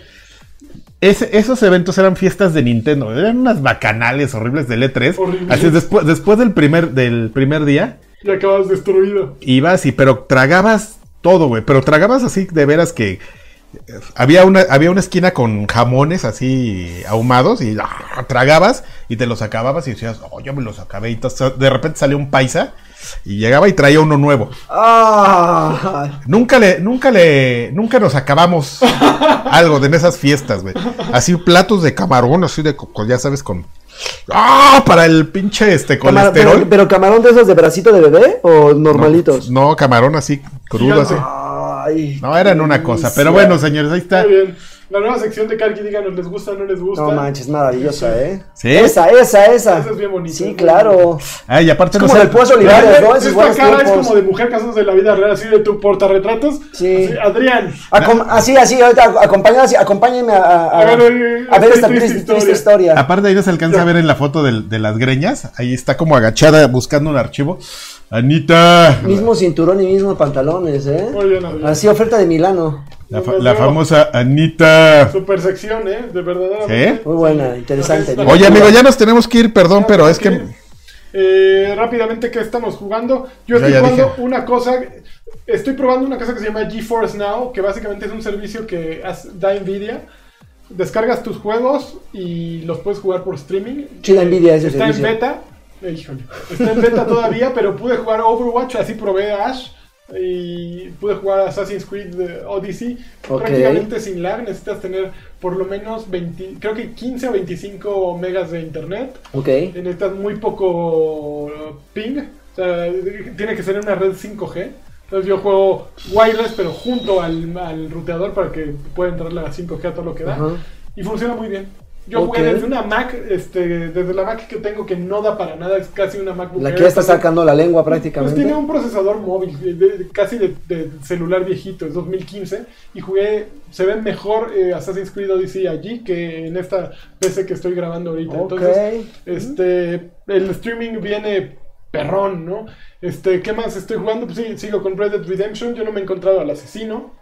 Esos eventos eran fiestas de Nintendo. Eran unas bacanales horribles del E3. Horribles. Así después, después del primer, del primer día, Ya acabas destruido. ibas y pero tragabas todo, güey. Pero tragabas así de veras que había una, había una esquina con jamones así ahumados y ah, tragabas y te los acababas y decías, oh, yo me los acabé. Y entonces, de repente salió un paisa y llegaba y traía uno nuevo. Ah, Nunca le, nunca le, nunca nos acabamos algo de en esas fiestas, güey. Así platos de camarón, así de, ya sabes, con... ¡Ah! Para el pinche este Camar- colesterol. pero, pero camarón de esos de bracito de bebé o normalitos. No, camarón así, crudo, así. Ay, No, eran una cosa. Pero bueno, señores, ahí está. Muy bien. La nueva sección de Karki, díganos, ¿les gusta o no les gusta? No manches, maravillosa, ¿eh? ¿Sí? Esa, esa, esa. Esa es bien bonita. Sí, claro. Ay, y aparte Es no como sé- del Pozo Olivares, ¿no? Esos Esta cara es como de mujer casándose de la vida real, así de tu portarretratos. Sí. Así, Adrián. Acom- así, así, ahorita acompáñame a, a- a- A ver, eh, a ver esta triste triste, triste historia. historia. Aparte ahí no se alcanza a ver en la foto de, las greñas. Ahí está como agachada buscando un archivo. Anita. Mismo cinturón y mismo pantalones, ¿eh? Muy bien, Adrián. Así, oferta de Milano. La, fa- la famosa Anita. Super sección, ¿eh? De verdad. ¿Sí? Muy buena, interesante. Oye, Oye, amigo, ya nos tenemos que ir, perdón, pero es que... Eh, rápidamente, ¿qué estamos jugando? Yo Ya, estoy ya jugando dije. una cosa. Estoy probando una cosa que se llama GeForce Now, que básicamente es un servicio que da Nvidia. Descargas tus juegos y los puedes jugar por streaming. Sí, da Nvidia ese Está servicio. en beta. Eh, híjole. Está en beta todavía, pero pude jugar Overwatch, así probé a Ash. Y pude jugar Assassin's Creed eh, Odyssey prácticamente sin lag. Necesitas tener por lo menos 20, creo que 15 o 25 megas de internet. Ok. Necesitas muy poco ping. O sea, tiene que ser una red 5G. Entonces yo juego wireless, pero junto al, al ruteador para que pueda entrar la 5G a todo lo que da. Y funciona muy bien. Yo jugué desde una Mac, este, desde la Mac que tengo que no da para nada, es casi una MacBook La que ya está sacando la lengua Pues prácticamente. tiene un procesador móvil, de- de- casi de, de celular viejito, es 2015, y jugué, se ve mejor eh, Assassin's Creed Odyssey allí que en esta PC que estoy grabando ahorita. Ok. Entonces, este, el streaming viene perrón, ¿no? Este, ¿qué más estoy jugando? Pues sí, sigo con Red Dead Redemption, yo no me he encontrado al asesino,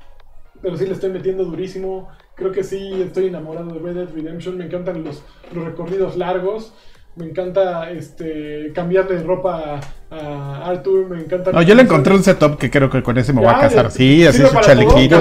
pero sí le estoy metiendo durísimo. Creo que sí estoy enamorado de Red Dead Redemption, me encantan los, los recorridos largos. Me encanta este cambiarle de ropa a, a Arthur, me encanta... No, yo le encontré un setup que creo que con ese me voy a casar. Sí, así su chalequito.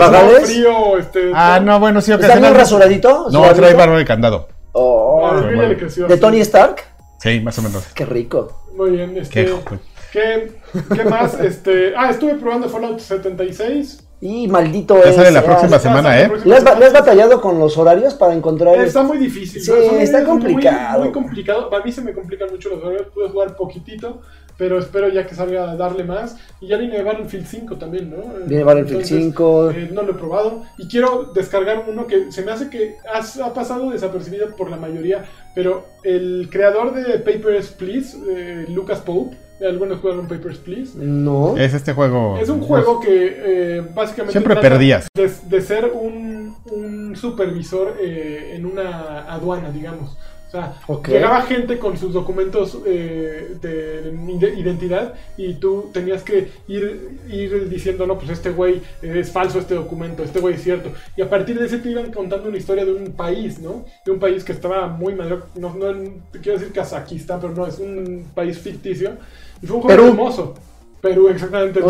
este... Ah, no, bueno, sí, ¿Está bien rasuradito? No, trae barba de candado. Oh, A mí ya bueno. le creció ¿De así. Tony Stark? Sí, más o menos. Qué rico. Muy bien, este... Qué joven. ¿Qué, qué más? Este, ah, estuve probando Fallout 76. Y maldito Ya es. sale la próxima semana, ¿eh? ¿Le has, le has batallado con los horarios para encontrar? Está muy difícil. Sí. Son está horarios muy- complicado. Muy, complicado. Para mí se me complican mucho los horarios. Pude jugar poquitito, pero espero ya que salga a darle más. Y ya viene Battlefield 5 también, ¿no? Viene Battlefield Entonces, 5. eh, no lo he probado. Y quiero descargar uno que se me hace que has- ha, pasado desapercibido por la mayoría. Pero el creador de Papers, Please, eh, Lucas Pope. Algunos jugaron Papers, Please. No. Es este juego. Es un juego que eh, básicamente. Siempre perdías. De, de ser un, un supervisor eh, en una aduana, digamos. Sea, llegaba gente con sus documentos eh, de ide- identidad y tú tenías que ir, ir diciendo, no, pues este güey es falso este documento, este güey es cierto. Y a partir de ese te iban contando una historia de un país, ¿no? De un país que estaba muy mayor, no, no quiero decir Kazajistán, pero no, es un país ficticio. Y fue un juego Perú. hermoso. Perú, exactamente, el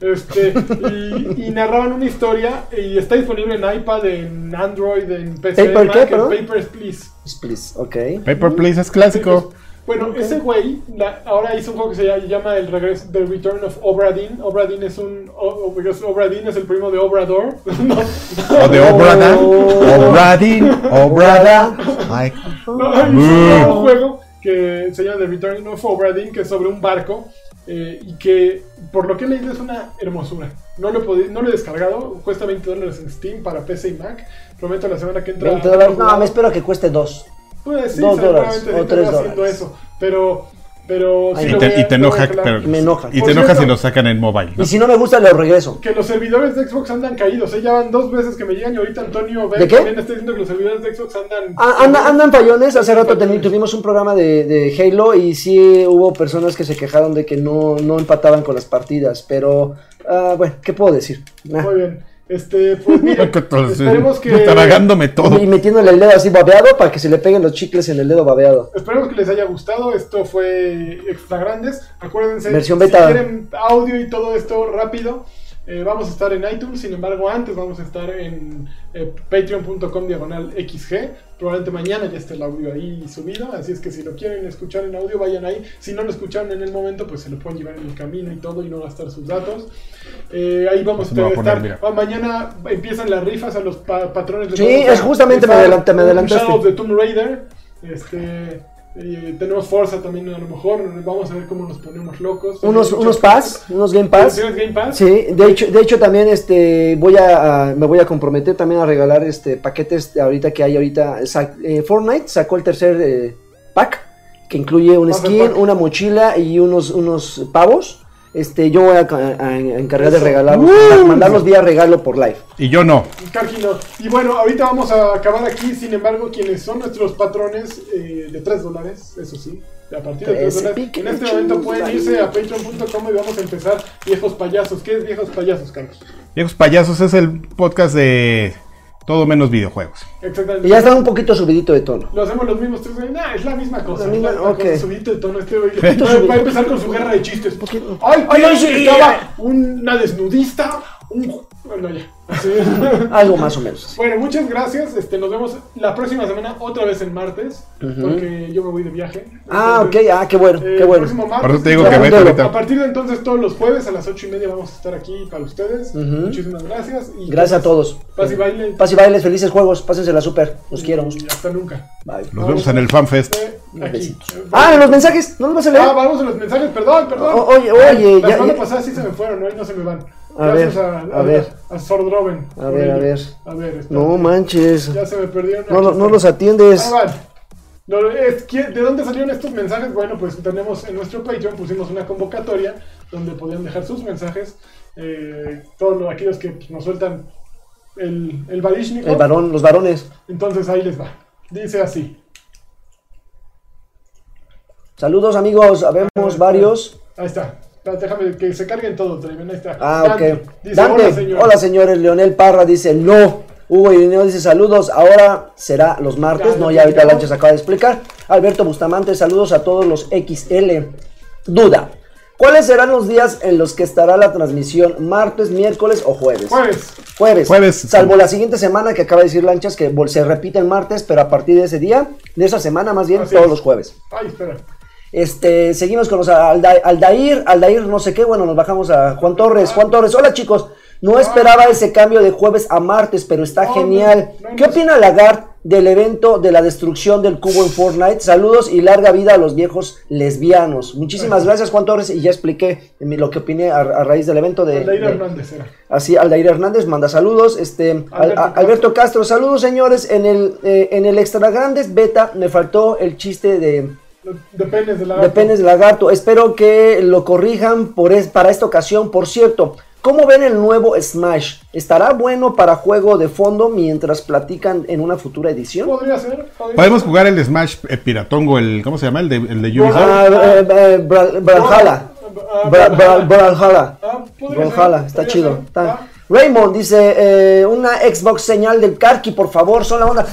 Este, y, y narraban una historia y está disponible en iPad, en Android, en PC, ¿Paper Mac, qué, en perdón? Papers, Please. Please, ok. Paper Please es clásico. Bueno, ese güey la- ahora hizo un juego que se llama, el regreso, The Return of Obra Dinn. Obra Dinn es un, o- o- because Obra Dinn es el primo de Obrador. no, O de Obrada. Obradin. Obrada. Ay. no, hizo un nuevo juego que se llama The Return of Obra Dinn, que es sobre un barco eh, y que por lo que he leído es una hermosura. No lo, he no lo he descargado, cuesta 20 dólares en Steam para PC y Mac. Prometo la semana que entra. 20 dólares. No, me espero que cueste dos. Pues sí, Dos seguramente dólares sí o te tres va haciendo dólares. eso. Pero, pero sí Y te, y enoja, pero- Me enoja. Y te enoja si lo sacan en mobile. ¿no? Y si no me gusta, lo regreso. Que los servidores de Xbox andan caídos, ¿eh? ya van dos veces que me llegan y ahorita Antonio ¿De qué? también está diciendo que los servidores de Xbox andan... Ah, anda- andan fallones, hace rato fallones. tuvimos un programa de, de Halo y sí hubo personas que se quejaron de que no, no empataban con las partidas, pero ah, bueno, ¿qué puedo decir? Nah. Muy bien. Este, pues mira, esperemos que... Tragándome todo. Y metiéndole el dedo así babeado para que se le peguen los chicles en el dedo babeado. Esperemos que les haya gustado. Esto fue Extra Grandes. Acuérdense, Versión si beta. quieren audio y todo esto rápido, eh, vamos a estar en iTunes. Sin embargo, antes vamos a estar en eh, patreon.com diagonal XG. Probablemente mañana ya esté el audio ahí subido. Así es que si lo quieren escuchar en audio, vayan ahí. Si no lo escucharon en el momento, pues se lo pueden llevar en el camino y todo y no gastar sus datos. Eh, ahí vamos a a poner, estar. Ah, mañana empiezan las rifas a los pa- patrones de Sí, es justamente me Está adelanté- me adelantaste. Shadow of the Tomb Raider. Este, eh, tenemos Forza también a lo mejor. Vamos a ver cómo nos ponemos locos. Unos, unos pass, unos Game Pass. ¿Tienes Game Pass? Sí, de hecho, de hecho también este voy a, a- me voy a comprometer también a regalar este paquetes ahorita que hay ahorita sa- eh, Fortnite sacó el tercer eh, pack que incluye un skin, una mochila y unos unos pavos. Este, yo voy a, ca- a encargar de regalarlos, ¡Uh! mandarlos vía regalo por live. Y yo no. Karki no. Y bueno, ahorita vamos a acabar aquí. Sin embargo, quienes son nuestros patrones eh, de 3 dólares, eso sí. A partir de 3 Tres dólares. En este momento pueden irse a patreon.com y vamos a empezar Viejos Payasos. ¿Qué es Viejos Payasos, Carlos? Viejos Payasos es el podcast de todo menos videojuegos. Exactamente. Y ya está un poquito subidito de tono. Lo hacemos los mismos tres. güey. Nah, es la misma cosa. La misma- es la misma ok. cosa, subidito de tono. Este va, a empezar con su guerra de chistes. Ay, Ay, ¿quién ay, sí. estaba una desnudista? Un... Bueno, ya. Algo más o menos. Bueno, muchas gracias. Este, nos vemos la próxima semana, otra vez en martes, porque yo me voy de viaje. Ah, ok, Entonces, ah, qué bueno, eh, qué el bueno. próximo martes, Por eso te digo ya, que vete a- ahorita. A partir de entonces, todos los jueves a las ocho y media vamos a estar aquí para ustedes. Muchísimas gracias. Y Gracias a todos. Paz y baile. Paz y bailes, felices juegos, pásensela súper. Los quiero. Y hasta nunca. Bye. Nos vemos en el FanFest. Eh, aquí. Ah, los mensajes, ¿no los vas a leer? Ah, vamos a los mensajes, perdón, perdón. O- oye, oye, La ya- semana ya- pasada sí se me fueron, hoy no se me van. A Gracias ver, a, a ver. a Sordroven. A ver, a ver. A ver, espérate. No manches. Ya se me perdieron. No, no están. los atiendes. No, es que- ¿De dónde salieron estos mensajes? Bueno, pues tenemos en nuestro Patreon, pusimos una convocatoria donde podían dejar sus mensajes. eh, todos los- aquellos que nos sueltan el, el. El varón, los varones. Entonces ahí les va. Dice así. Saludos amigos, habemos varios. Ahí está. Déjame que se carguen. Ahí está. Ah, Dante, ok. Dice, Dante, hola, señor. hola señores, Leonel Parra dice no. Hugo Irineo dice saludos, ahora será los martes, Ya, no, ya ahorita explicamos. Lancha se acaba de explicar. Alberto Bustamante, saludos a todos los XL. Duda, ¿cuáles serán los días en los que estará la transmisión? ¿Martes, miércoles o jueves? Jueves. Jueves. Jueves. Salvo la siguiente semana que acaba de decir Lanchas que se repite el martes, pero a partir de ese día, de esa semana más bien, Así todos es. los jueves. Ay, espera. Este, seguimos con los Alda- Aldair, Aldair, no sé qué, bueno, nos bajamos a Juan Torres. Juan Torres, hola chicos, No esperaba ese cambio de jueves a martes, pero está No, genial. no, no, ¿Qué opina Lagarde del evento de la destrucción del cubo en Fortnite? Saludos y larga vida a los viejos lesbianos. Muchísimas gracias, Juan Torres, y ya expliqué lo que opiné a, a raíz del evento de... Aldair de- Hernández era. Así, Aldair Hernández manda saludos. Este, Al- Alberto a- Alberto Castro, saludos señores. En el, eh, en el Extra Grandes Beta me faltó el chiste de, De penes de la de penes de lagarto. Espero que lo corrijan por es- para esta ocasión. Por cierto, ¿cómo ven el nuevo Smash? ¿Estará bueno para juego de fondo mientras platican en una futura edición? Podría ser. podría Podemos ser. jugar el Smash eh, Piratongo, el ¿cómo se llama? El de, el de Ubisoft. Ah, eh, Bra- Bra- Brawlhalla. Brawlhalla. Está chido. está. Ah. Raymond dice, eh, una Xbox señal del Karki, por favor, son la onda.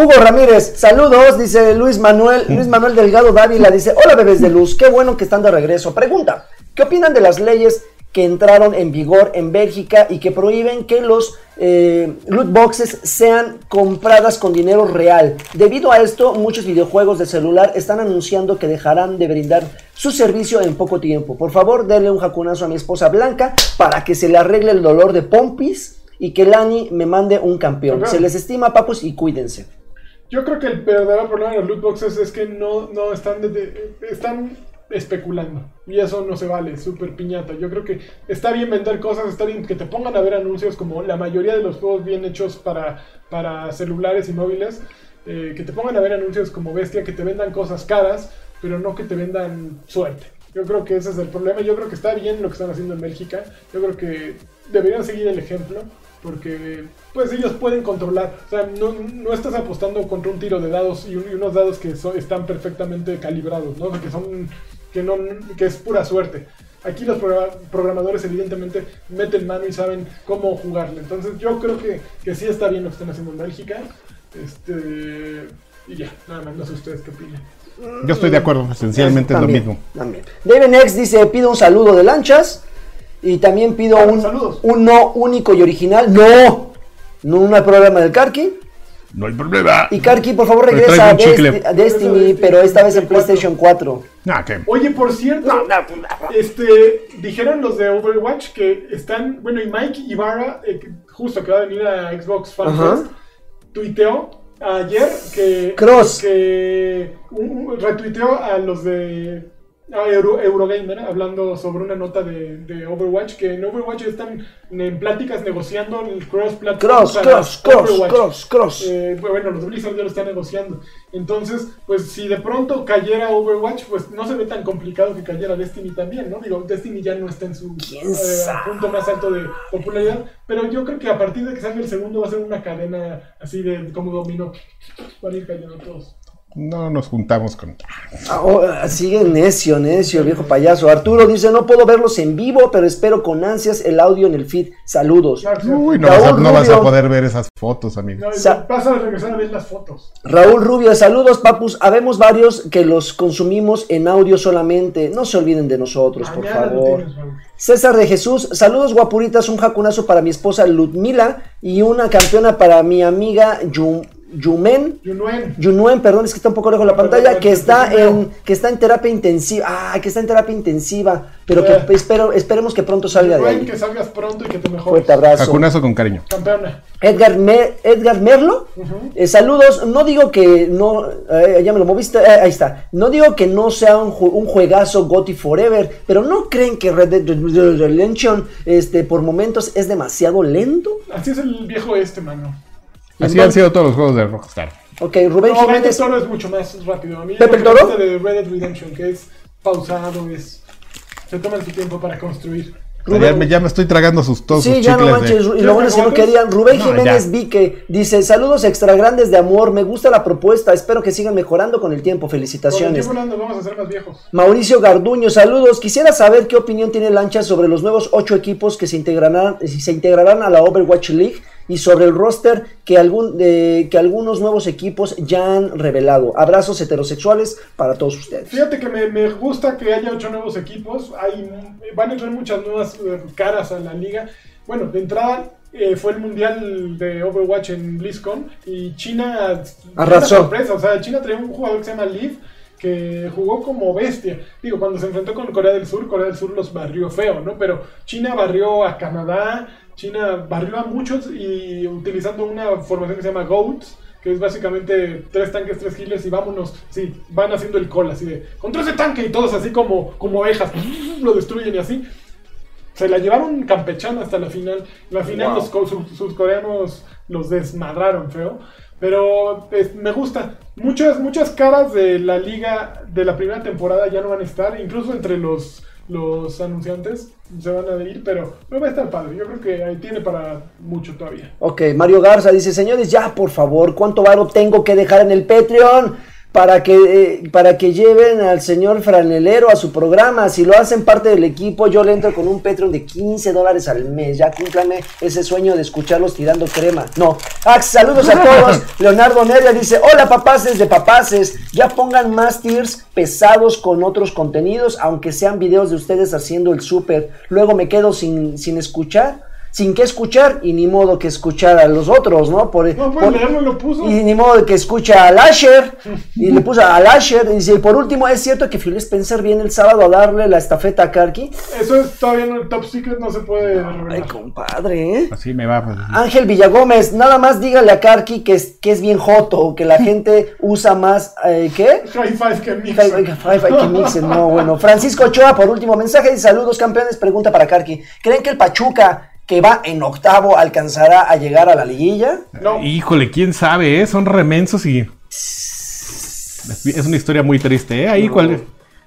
Hugo Ramírez, saludos, dice Luis Manuel, Luis Manuel Delgado Dávila, dice, hola bebés de luz, qué bueno que están de regreso. Pregunta, ¿qué opinan de las leyes que entraron en vigor en Bélgica y que prohíben que los eh, loot boxes sean compradas con dinero real? Debido a esto, muchos videojuegos de celular están anunciando que dejarán de brindar su servicio en poco tiempo. Por favor, denle un jacunazo a mi esposa Blanca para que se le arregle el dolor de pompis y que Lani me mande un campeón. Ajá. Se les estima, papus, y cuídense. Yo creo que el verdadero problema de los loot boxes es que no, no están, de- de- están especulando. Y eso no se vale, súper piñata. Yo creo que está bien vender cosas, está bien que te pongan a ver anuncios como la mayoría de los juegos bien hechos para, para celulares y móviles. eh, que te pongan a ver anuncios como bestia, que te vendan cosas caras, pero no que te vendan suerte. Yo creo que ese es el problema. Yo creo que está bien lo que están haciendo en Bélgica. Yo creo que deberían seguir el ejemplo. Porque pues ellos pueden controlar. O sea, no, no estás apostando contra un tiro de dados y, un- y unos dados que son- están perfectamente calibrados, ¿no? Que son. que no que es pura suerte. Aquí los progra- programadores evidentemente meten mano y saben cómo jugarle. Entonces yo creo que, que sí está bien lo que están haciendo en Bélgica. Este. Y ya, nada más, no sé ustedes qué opinan. Yo estoy de acuerdo, esencialmente es lo mismo. también. David X dice, pido un saludo de lanchas. Y también pido un, saludos. un no único y original. No. No hay programa del Karki. No hay problema. Y Karki, por favor, regresa a. Desti- a Destiny, pero esta vez en PlayStation 4. Ah, ¿qué? Oye, por cierto, este, dijeron los de Overwatch que están, bueno, y Mike Ibarra, eh, justo que va a venir a Xbox Fan Ajá. Fest, tuiteó ayer que, Cross. que un- un- retuiteó a los de a Euro- Eurogamer hablando sobre una nota de, de Overwatch que en Overwatch están en pláticas negociando el cross platform Cross, cross, cross, cross, cross. Eh, bueno, los Blizzard ya lo están negociando. Entonces, pues si de pronto cayera Overwatch, pues no se ve tan complicado que cayera Destiny también, ¿no? Digo, Destiny ya no está en su ¿Quién eh, punto más alto de popularidad, pero yo creo que a partir de que salga el segundo va a ser una cadena así de como dominó. Van a ir cayendo todos. No nos juntamos con. Ah, oh, ah, sigue necio, necio, viejo payaso. Arturo dice, no puedo verlos en vivo, pero espero con ansias el audio en el feed. Saludos. Uy, no, Raúl vas a, no vas a poder ver esas fotos, amigo. No, vas a regresar a ver las fotos. Raúl Rubio, saludos, papus. Habemos varios que los consumimos en audio solamente. No se olviden de nosotros, por Mañana favor. tienes. César de Jesús, saludos guapuritas, un jacunazo para mi esposa Ludmila y una campeona para mi amiga Yu- Yumen. Yunuen. Yunuen, perdón, es que está un poco lejos la pantalla, que está en que está en terapia intensiva. Ah, que está en terapia intensiva, pero Eh. que espero esperemos que pronto salga de Yunuen, ahí. que salgas pronto y que te mejores. Fuerte abrazo. Jacunazo con cariño. Campeona. Edgar, Me- Edgar Merlo, eh, saludos. No digo que no, eh, ya me lo moviste, eh, ahí está. No digo que no sea un, ju- un juegazo Gotti Forever, pero ¿no creen que Red Dead Redemption este, por momentos es demasiado lento? Así es el viejo este, mano. Así han sido todos los juegos de Rockstar. Ok, Rubén No, Jiménez. Toro es mucho más rápido. A mí ¿Pepe el Toro? de Red Dead Redemption, que es pausado, es se toman su tiempo para construir. Rubén- Ya me, ya me estoy tragando sus todos Sí, sus ya no chicles de- manches, y lo bueno es que no ¿Ya te querían. Rubén No, Jiménez ya. Vique dice: Saludos extra grandes de amor, me gusta la propuesta, espero que sigan mejorando con el tiempo. Con el Felicitaciones. tiempo nos vamos a hacer más viejos. Mauricio Garduño, saludos. Quisiera saber qué opinión tiene Lancha sobre los nuevos ocho equipos que se integrarán, se integrarán a la Overwatch League y sobre el roster que, algún, de- que algunos nuevos equipos ya han revelado. Abrazos heterosexuales para todos ustedes. Fíjate que me, me gusta que haya ocho nuevos equipos. Hay, van a entrar muchas nuevas eh, caras a la liga. Bueno, de entrada eh, fue el mundial de Overwatch en BlizzCon y China Arrasó. sorpresa, o sea, China traía un jugador que se llama Leaf que jugó como bestia. Digo, cuando se enfrentó con Corea del Sur, Corea del Sur los barrió feo, ¿no? Pero China barrió a Canadá, China barrió a muchos y utilizando una formación que se llama GOATs, que es básicamente tres tanques, tres healers y vámonos, sí, van haciendo el call así de, contra ese tanque y todos así como, como ovejas, lo destruyen y así. Se la llevaron campechana hasta la final. La final los surcoreanos los desmadraron feo. Pero me gusta. Muchas, muchas caras de la liga de la primera temporada ya no van a estar. Incluso entre los, los anunciantes se van a ir. Pero no va a estar padre. Yo creo que ahí tiene para mucho todavía. Ok, Mario Garza dice, señores, ya por favor, ¿cuánto varo tengo que dejar en el Patreon? Para que, eh, para que lleven al señor franelero a su programa. Si lo hacen parte del equipo, yo le entro con un Patreon de 15 dólares al mes. Ya cúmplame ese sueño de escucharlos tirando crema. No. Ax, saludos a todos. Leonardo Neria dice, hola papaces de papaces. Ya pongan más tiers pesados con otros contenidos, aunque sean videos de ustedes haciendo el súper. Luego me quedo sin, sin escuchar sin que escuchar y ni modo que escuchar a los otros, ¿no? Por, no, pues leerlo lo puso. Y ni modo que escucha a Lasher y le puso a Lasher y dice, por último, ¿es cierto que Phil Spencer viene el sábado a darle la estafeta a Karki? Eso es todavía en el top secret, no se puede Ay, compadre, ¿eh? Así me va. Pues, Ángel Villagómez, nada más dígale a Karki que es, que es bien joto, que la gente usa más, eh, ¿qué? High five que mixen. High, five que mixen, no, bueno. Francisco Ochoa, por último mensaje, y saludos campeones, pregunta para Karki. ¿Creen que el Pachuca que va en octavo alcanzará a llegar a la liguilla? No. Híjole, quién sabe, ¿eh? son remensos y es una historia muy triste. ¿eh? Ahí cuál,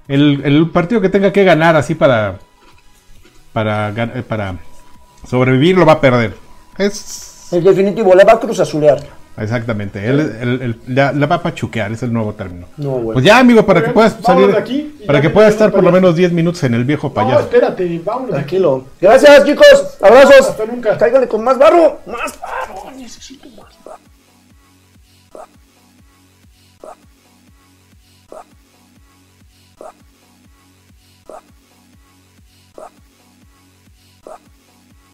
el, el, partido que tenga que ganar así para para para sobrevivir lo va a perder. Es el definitivo le va a cruz azulear. Exactamente, él, el, la, va a pachuquear, es el nuevo término. Pues ya, amigo, para que puedas salir, aquí para que puedas estar por lo menos 10 minutos en el viejo payaso. No, espérate, vámonos. Tranquilo. Gracias, chicos. Abrazos. Hasta nunca. Cáigale con más barro. Más barro. Necesito más.